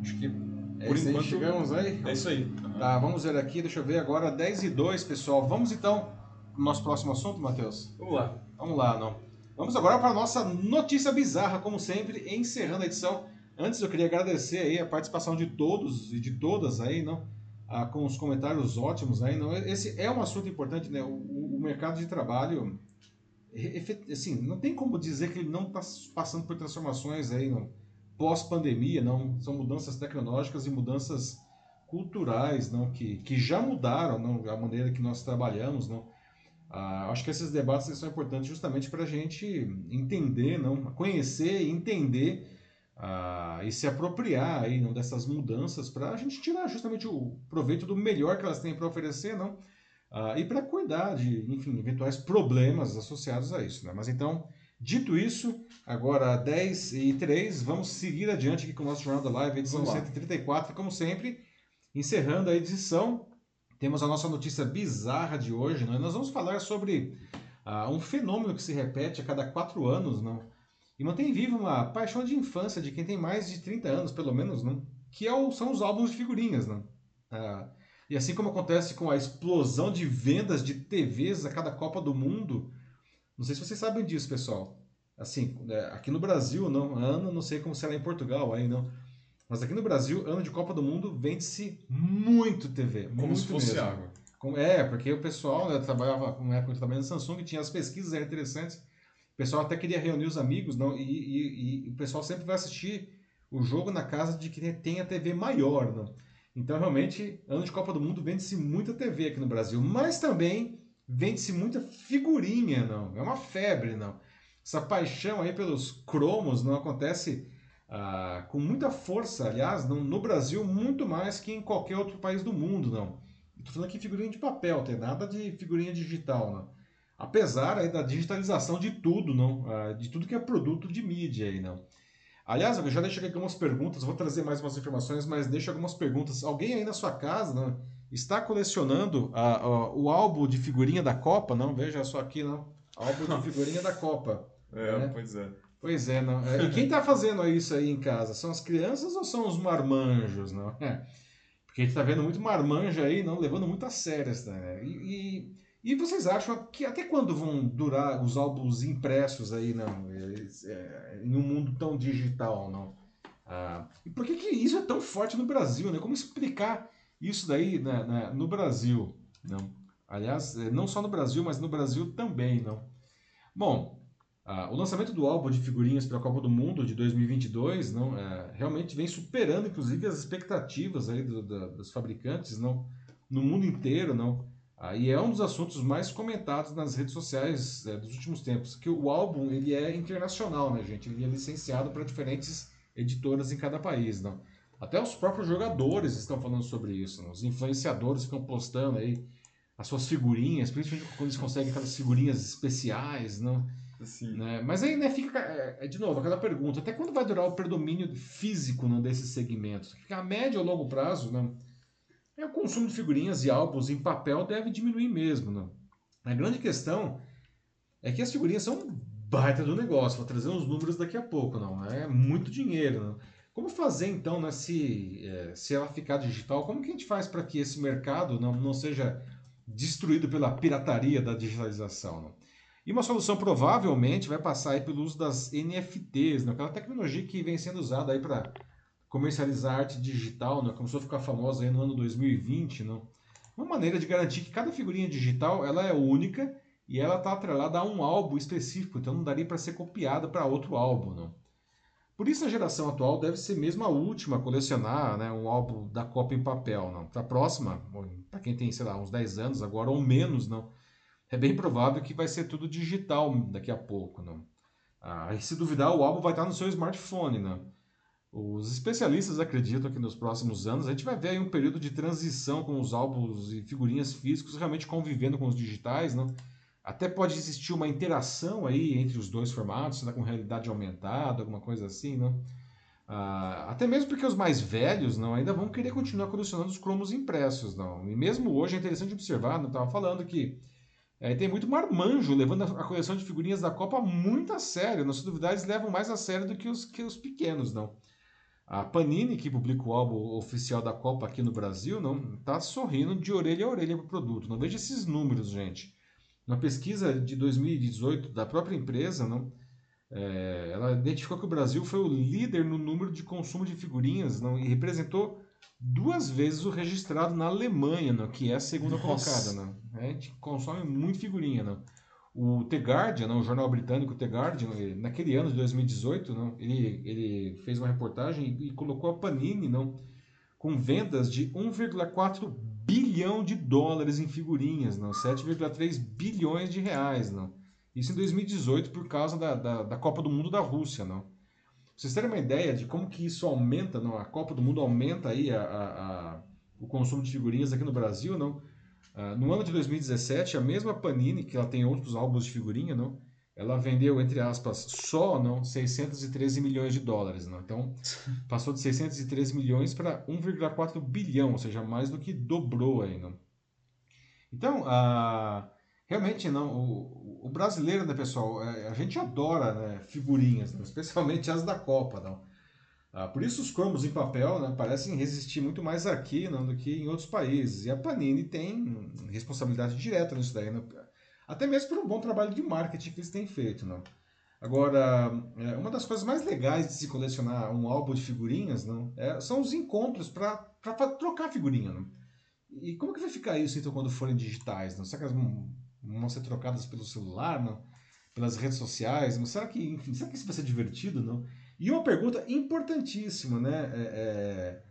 acho que É por aí, enquanto chegamos aí. é isso aí. Tá, vamos ver aqui, deixa eu ver agora, 10 e 2, pessoal. Vamos então pro nosso próximo assunto, Matheus? Vamos lá. Vamos lá, não. Vamos agora para a nossa notícia bizarra, como sempre, encerrando a edição. Antes eu queria agradecer aí a participação de todos e de todas aí, não? Ah, com os comentários ótimos aí, não? Esse é um assunto importante, né? O, o- mercado de trabalho, assim, não tem como dizer que ele não está passando por transformações aí, não? Pós-pandemia, não? São mudanças tecnológicas e mudanças culturais, não? Que, que já mudaram, não? A maneira que nós trabalhamos, não? Ah, acho que esses debates são importantes justamente para a gente entender, não, conhecer entender ah, e se apropriar aí, não, dessas mudanças para a gente tirar justamente o proveito do melhor que elas têm para oferecer, não, Ah, e para cuidar de, enfim, eventuais problemas associados a isso. Né? Mas então, dito isso, agora 10 e 3, vamos seguir adiante aqui com o nosso Jornal da Live, edição Vamos lá. 134, como sempre, encerrando a edição temos a nossa notícia bizarra de hoje. Né? Nós vamos falar sobre ah, um fenômeno que se repete a cada quatro anos não? e mantém viva uma paixão de infância de quem tem mais de 30 anos, pelo menos, não? que é o- são os álbuns de figurinhas. Ah, e assim como acontece com a explosão de vendas de TVs a cada Copa do Mundo, não sei se vocês sabem disso, pessoal. Assim, né, aqui no Brasil, não, Ana, não sei como será em Portugal aí, não. Mas aqui no Brasil, ano de Copa do Mundo, vende-se muito TV. Como muito se fosse mesmo. água. É, porque o pessoal, né, trabalhava na época que eu trabalhava na Samsung, tinha as pesquisas eram interessantes. O pessoal até queria reunir os amigos, não, e, e- e o pessoal sempre vai assistir o jogo na casa de quem tem a TV maior, não. Então, realmente, ano de Copa do Mundo vende-se muita TV aqui no Brasil, mas também vende-se muita figurinha, não. É uma febre, não. Essa paixão aí pelos cromos não acontece ah, com muita força, aliás, no, no Brasil, muito mais que em qualquer outro país do mundo, não. Estou falando aqui figurinha de papel, tem nada de figurinha digital, não. Apesar aí da digitalização de tudo, não, Ah, de tudo que é produto de mídia aí, não. Aliás, eu já deixei aqui algumas perguntas, vou trazer mais umas informações, mas deixa algumas perguntas. Alguém aí na sua casa, não, está colecionando a- a- o álbum de figurinha da Copa, não? Veja só aqui, não. Álbum de figurinha da Copa. É, É. pois é. Pois é, não. É, E quem está fazendo isso aí em casa? São as crianças ou são os marmanjos, não? É. Porque a gente está vendo muito marmanjo aí, não levando muito a sério essa, né? E, e, e vocês acham que até quando vão durar os álbuns impressos aí, não? É, em um mundo tão digital, não? Ah, e por que, que isso é tão forte no Brasil, né? Como explicar isso daí na- na- no Brasil, não? Aliás, eh, não só no Brasil, mas no Brasil também, não? Bom, ah, o lançamento do álbum de figurinhas para a Copa do Mundo de 2022 não, é, realmente vem superando, inclusive, as expectativas aí do- da- dos fabricantes não, no mundo inteiro. Não, Ah, e é um dos assuntos mais comentados nas redes sociais é, dos últimos tempos, que o álbum ele é internacional, né, gente? Ele é licenciado para diferentes editoras em cada país. Não. Até os próprios jogadores estão falando sobre isso. Não? Os influenciadores ficam postando aí as suas figurinhas, principalmente quando eles conseguem aquelas figurinhas especiais, não? Assim, né? Mas aí, né, fica, é, é, de novo, aquela pergunta, até quando vai durar o predomínio físico né, desses segmentos? Porque a médio ou longo prazo, né, é o consumo de figurinhas e álbuns em papel deve diminuir mesmo, né? A grande questão é que as figurinhas são um baita do negócio, vou trazer uns números daqui a pouco, não, é muito dinheiro, não. Como fazer então, né, se, é, se ela ficar digital, como que a gente faz para que esse mercado não, não seja destruído pela pirataria da digitalização, não? E uma solução provavelmente vai passar pelo uso das NFTs, né? aquela tecnologia que vem sendo usada aí para comercializar arte digital, né? começou a ficar famosa aí no ano 2020, não? Uma maneira de garantir que cada figurinha digital ela é única e ela está atrelada a um álbum específico, então não daria para ser copiada para outro álbum, não? Por isso a geração atual deve ser mesmo a última a colecionar né, um álbum da Copa em papel? Para a próxima, para quem tem, sei lá, uns 10 anos agora ou menos, não? É bem provável que vai ser tudo digital daqui a pouco. Não? Ah, e se duvidar, o álbum vai estar no seu smartphone. Não? Os especialistas acreditam que nos próximos anos a gente vai ver um período de transição com os álbuns e figurinhas físicos realmente convivendo com os digitais. Não? Até pode existir uma interação aí entre os dois formatos, né, com realidade aumentada, alguma coisa assim. Não? Ah, até mesmo porque os mais velhos não ainda vão querer continuar colecionando os cromos impressos. Não? E mesmo hoje é interessante observar, não estava falando que é, tem muito marmanjo levando a, coleção de figurinhas da Copa muito a sério. Duvidar, eles levam mais a sério do que os, que os pequenos, não. A Panini, que publica o álbum oficial da Copa aqui no Brasil, não está sorrindo de orelha a orelha para o produto. Não veja esses números, gente. Na pesquisa de 2018 da própria empresa, não, é, ela identificou que o Brasil foi o líder no número de consumo de figurinhas não, e representou duas vezes o registrado na Alemanha, não, que é a segunda Nossa. colocada. Não. É, a gente consome muito figurinha. Não. O The Guardian, não, o jornal britânico The Guardian, ele- naquele ano de 2018, não, ele, ele fez uma reportagem e, e colocou a Panini não, com vendas de 1,4 bilhão de dólares em figurinhas, não, 7,3 bilhões de reais. Não. Isso em 2018 por causa da, da, da Copa do Mundo da Rússia. Não. Vocês terem uma ideia de como que isso aumenta, não? a Copa do Mundo aumenta aí a, a- a- o consumo de figurinhas aqui no Brasil, não? Ah, no ano de 2017, a mesma Panini, que ela tem outros álbuns de figurinha, não? Ela vendeu, entre aspas, só, não, 613 milhões de dólares, não? Então, passou de 613 milhões para 1,4 bilhão, ou seja, mais do que dobrou aí, não? Então, ah, realmente, não, o, o brasileiro, né, pessoal, é, a gente adora né, figurinhas, né, especialmente as da Copa, não? Ah, por isso os cromos em papel né, parecem resistir muito mais aqui não, do que em outros países. E a Panini tem responsabilidade direta nisso daí. Né? Até mesmo por um bom trabalho de marketing que eles têm feito. Não? Agora, é, uma das coisas mais legais de se colecionar um álbum de figurinhas não, é, são os encontros para trocar figurinha. Não? E como que vai ficar isso então quando forem digitais? Não? Será que elas vão, vão ser trocadas pelo celular, não? pelas redes sociais? Não? Será, que, enfim, será que isso vai ser divertido? Não? E uma pergunta importantíssima, né? É, é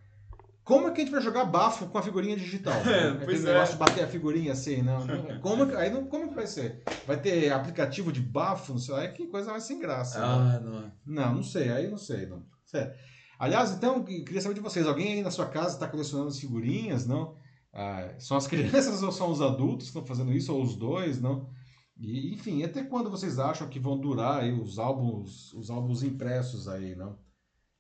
como é que a gente vai jogar bafo com a figurinha digital? É, pois é. negócio de bater a figurinha assim, não. como, aí não, como que vai ser? Vai ter aplicativo de bafo, não sei lá, que coisa mais sem graça. Ah, né? não. Não, não sei, aí não sei, não. Sério. Aliás, então, queria saber de vocês, alguém aí na sua casa está colecionando as figurinhas, não? Ah, são as crianças ou são os adultos que estão fazendo isso, ou os dois, não? E, enfim, até quando vocês acham que vão durar aí os álbuns, os álbuns impressos aí, não?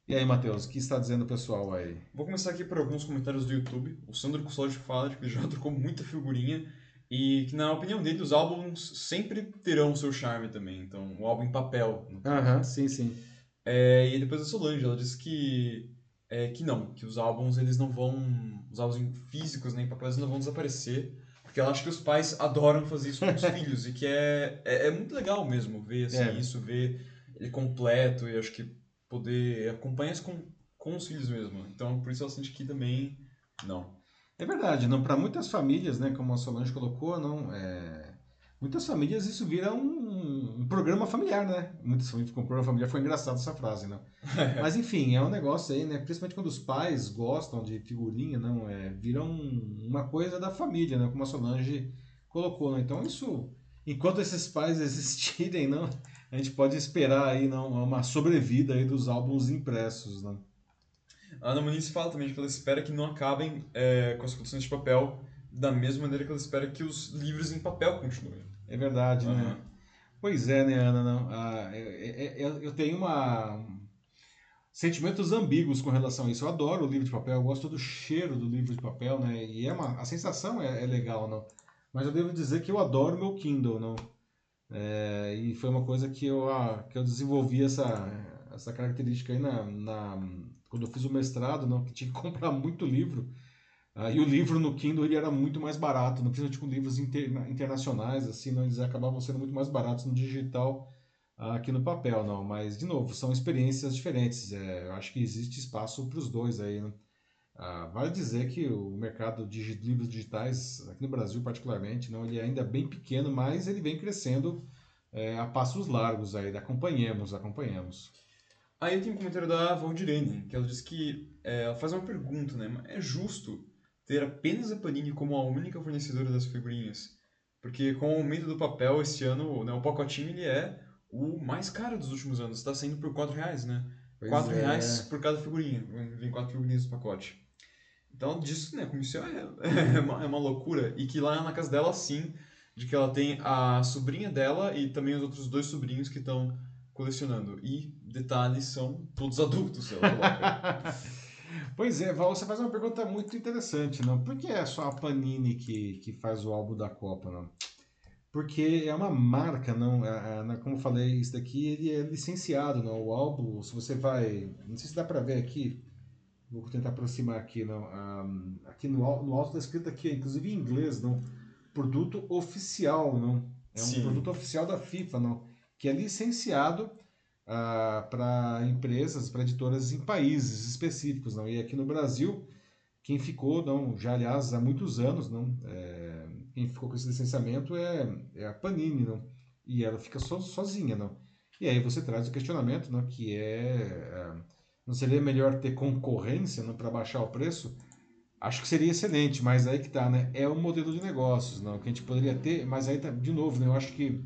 E aí, Matheus, o que está dizendo o pessoal aí? Vou começar aqui por alguns comentários do YouTube. O Sandro Custódio fala que ele já trocou muita figurinha e que, na opinião dele, os álbuns sempre terão o seu charme também. Então, o álbum em papel. Aham, uh -huh, sim, sim. É, e depois a Solange, ela disse que, é, que não, que os álbuns, eles não vão... Os álbuns físicos, nem né, papéis, não vão desaparecer. Porque ela acha que os pais adoram fazer isso com os filhos e que é, é, é, muito legal mesmo ver assim, é. isso, ver ele completo e acho que poder acompanhar isso com, com os filhos mesmo. Então, por isso ela sente que também não. É verdade, não para muitas famílias, né, como a Solange colocou, não é... muitas famílias isso vira um, um programa familiar, né? Muitas famílias com um programa familiar foi engraçado essa frase, não. Mas enfim, é um negócio aí, né? Principalmente quando os pais gostam de figurinha, não é, vira um, uma coisa da família, né? Como a Solange colocou, né? Então isso, enquanto esses pais existirem, não a gente pode esperar aí não, uma sobrevida aí dos álbuns impressos, né? A Ana Muniz fala também que ela espera que não acabem é, com as coleções de papel da mesma maneira que ela espera que os livros em papel continuem. É verdade, uhum. né? Pois é, né, Ana? Não, ah, eu, eu, eu tenho uma sentimentos ambíguos com relação a isso. Eu adoro o livro de papel, eu gosto do cheiro do livro de papel, né? E é uma, a sensação é, é legal, não? Mas eu devo dizer que eu adoro meu Kindle, não? É, e foi uma coisa que eu, ah, que eu desenvolvi essa, essa característica aí na, na, quando eu fiz o mestrado, não, que tinha que comprar muito livro. Ah, e o livro no Kindle ele era muito mais barato, não principalmente com livros inter, internacionais, assim, não, eles acabavam sendo muito mais baratos no digital ah, aqui no papel, não. Mas, de novo, são experiências diferentes. É, eu acho que existe espaço para os dois aí, né? Ah, vale dizer que o mercado de livros digitais, aqui no Brasil particularmente, não, ele é ainda bem pequeno, mas ele vem crescendo é, a passos largos aí. Acompanhemos, acompanhemos. Aí tem um comentário da Valdirene, que ela diz que é, ela faz uma pergunta, né? É justo ter apenas a Panini como a única fornecedora das figurinhas? Porque com o aumento do papel esse ano, né, o pacotinho ele é o mais caro dos últimos anos. Está saindo por 4 reais, né? Pois 4 é. reais por cada figurinha. Vem 4 figurinhas no pacote. Então, disso, né, como isso é, é, uma, é uma loucura. E que lá na casa dela, sim, de que ela tem a sobrinha dela e também os outros dois sobrinhos que estão colecionando. E, detalhes, são todos adultos, Pois é, Val, você faz uma pergunta muito interessante, não? Por que é só a Panini que, que faz o álbum da Copa, não? Porque é uma marca, não? É, é, como eu falei, isso daqui ele é licenciado, não? O álbum, se você vai, não sei se dá para ver aqui, Vou tentar aproximar aqui, não. Um, aqui no, no alto está escrito aqui, inclusive em inglês, não. Produto oficial, não. É um Sim. produto oficial da FIFA, não. Que é licenciado uh, para empresas, para editoras em países específicos, não. E aqui no Brasil, quem ficou, não, já aliás há muitos anos, não. É, quem ficou com esse licenciamento é, é a Panini, não. E ela fica so, sozinha, não. E aí você traz o questionamento, não, que é, é não seria melhor ter concorrência para baixar o preço? Acho que seria excelente, mas aí que tá, né? É um modelo de negócios, não? Que a gente poderia ter, mas aí tá, de novo, né? Eu acho que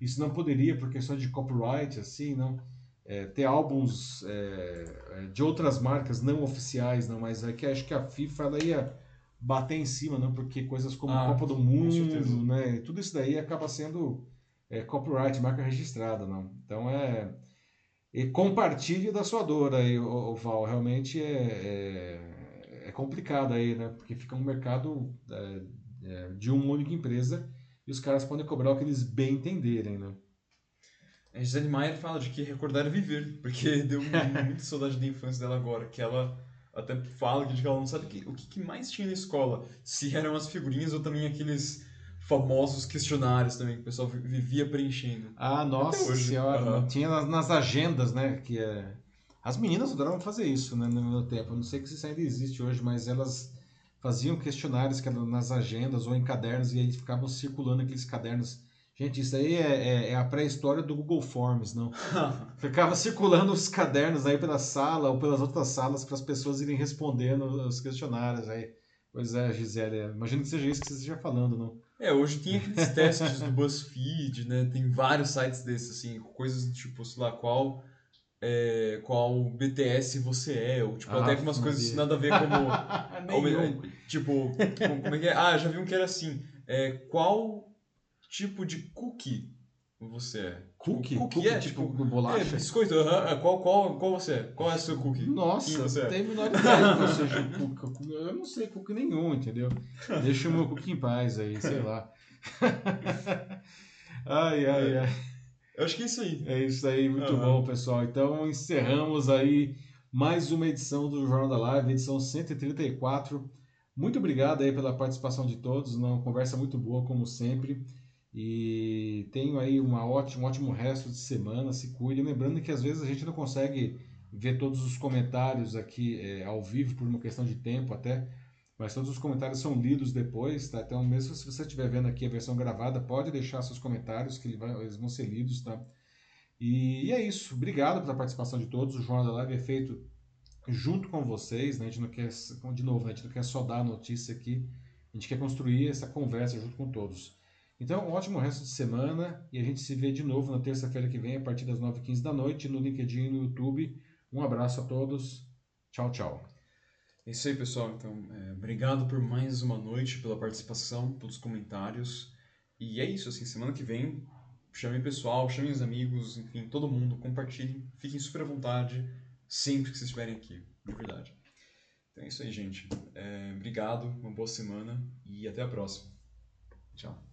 isso não poderia por questões de copyright, assim, não? É, ter álbuns é, é de outras marcas não oficiais, não? Mas é que acho que a FIFA ela ia bater em cima, não? Porque coisas como ah, Copa do Mundo, né? Tudo isso daí acaba sendo é, copyright, marca registrada, não? Então é e compartilhe da sua dor aí, o, Val. Realmente é, é, é, complicado aí, né? Porque fica um mercado é, é, de uma única empresa e os caras podem cobrar o que eles bem entenderem, né? A Gisele Maier fala de que recordar é viver, porque deu muita saudade da infância dela agora, que ela até fala que ela não sabe que, o que mais tinha na escola, se eram as figurinhas ou também aqueles famosos questionários também que o pessoal vivia preenchendo. Ah, nossa senhora, Uhum. tinha nas, nas agendas, né? Que é... As meninas adoravam fazer isso né, no meu tempo. Eu não sei se isso ainda existe hoje, mas elas faziam questionários que eram nas agendas ou em cadernos e aí ficavam circulando aqueles cadernos. Gente, isso aí é, é- é a pré-história do Google Forms, não? Ficava circulando os cadernos aí pela sala ou pelas outras salas para as pessoas irem respondendo os questionários aí. Pois é, Gisele, imagino que seja isso que você esteja falando, não? É, hoje tem aqueles testes do BuzzFeed, né? Tem vários sites desses, assim, coisas do tipo, sei lá, qual, é, qual BTS você é, ou tipo, Ah, até com umas coisas nada a ver como. Nenhum. Tipo, como é que é? Ah, já vi um que era assim. É, qual tipo de cookie você é? Cookie? Tipo, Cookie, é, tipo, tipo, bolacha? É, biscoito, aham, é, qual, qual, qual você é? Qual é o seu cookie? Nossa, Quem você não é? tem menor ideia que eu seja cookie. Eu não sei cookie nenhum, entendeu? Deixa o meu cookie em paz aí, sei lá. ai, ai, ai. Eu acho que é isso aí. É isso aí, muito Aham. bom, pessoal. Então encerramos aí mais uma edição do Jornal da Live, edição 134. Muito obrigado aí pela participação de todos, uma conversa muito boa, como sempre. E tenho aí uma ótima, um ótimo resto de semana, se cuide. Lembrando que às vezes a gente não consegue ver todos os comentários aqui é, ao vivo por uma questão de tempo até, mas todos os comentários são lidos depois, tá? Então mesmo se você estiver vendo aqui a versão gravada, pode deixar seus comentários que eles vão ser lidos, tá? E, e é isso. Obrigado pela participação de todos. O Jornal da Live é feito junto com vocês, né? A gente não quer, de novo, né? a gente não quer só dar a notícia aqui, a gente quer construir essa conversa junto com todos. Então, um ótimo resto de semana e a gente se vê de novo na terça-feira que vem, a partir das 9h15 da noite, no LinkedIn e no YouTube. Um abraço a todos. Tchau, tchau. É isso aí, pessoal. Então, é, obrigado por mais uma noite, pela participação, pelos comentários. E é isso, assim, semana que vem, chamem o pessoal, chamem os amigos, enfim, todo mundo, compartilhem, fiquem super à vontade sempre que vocês estiverem aqui, de verdade. Então é isso aí, gente. É, obrigado, uma boa semana e até a próxima. Tchau.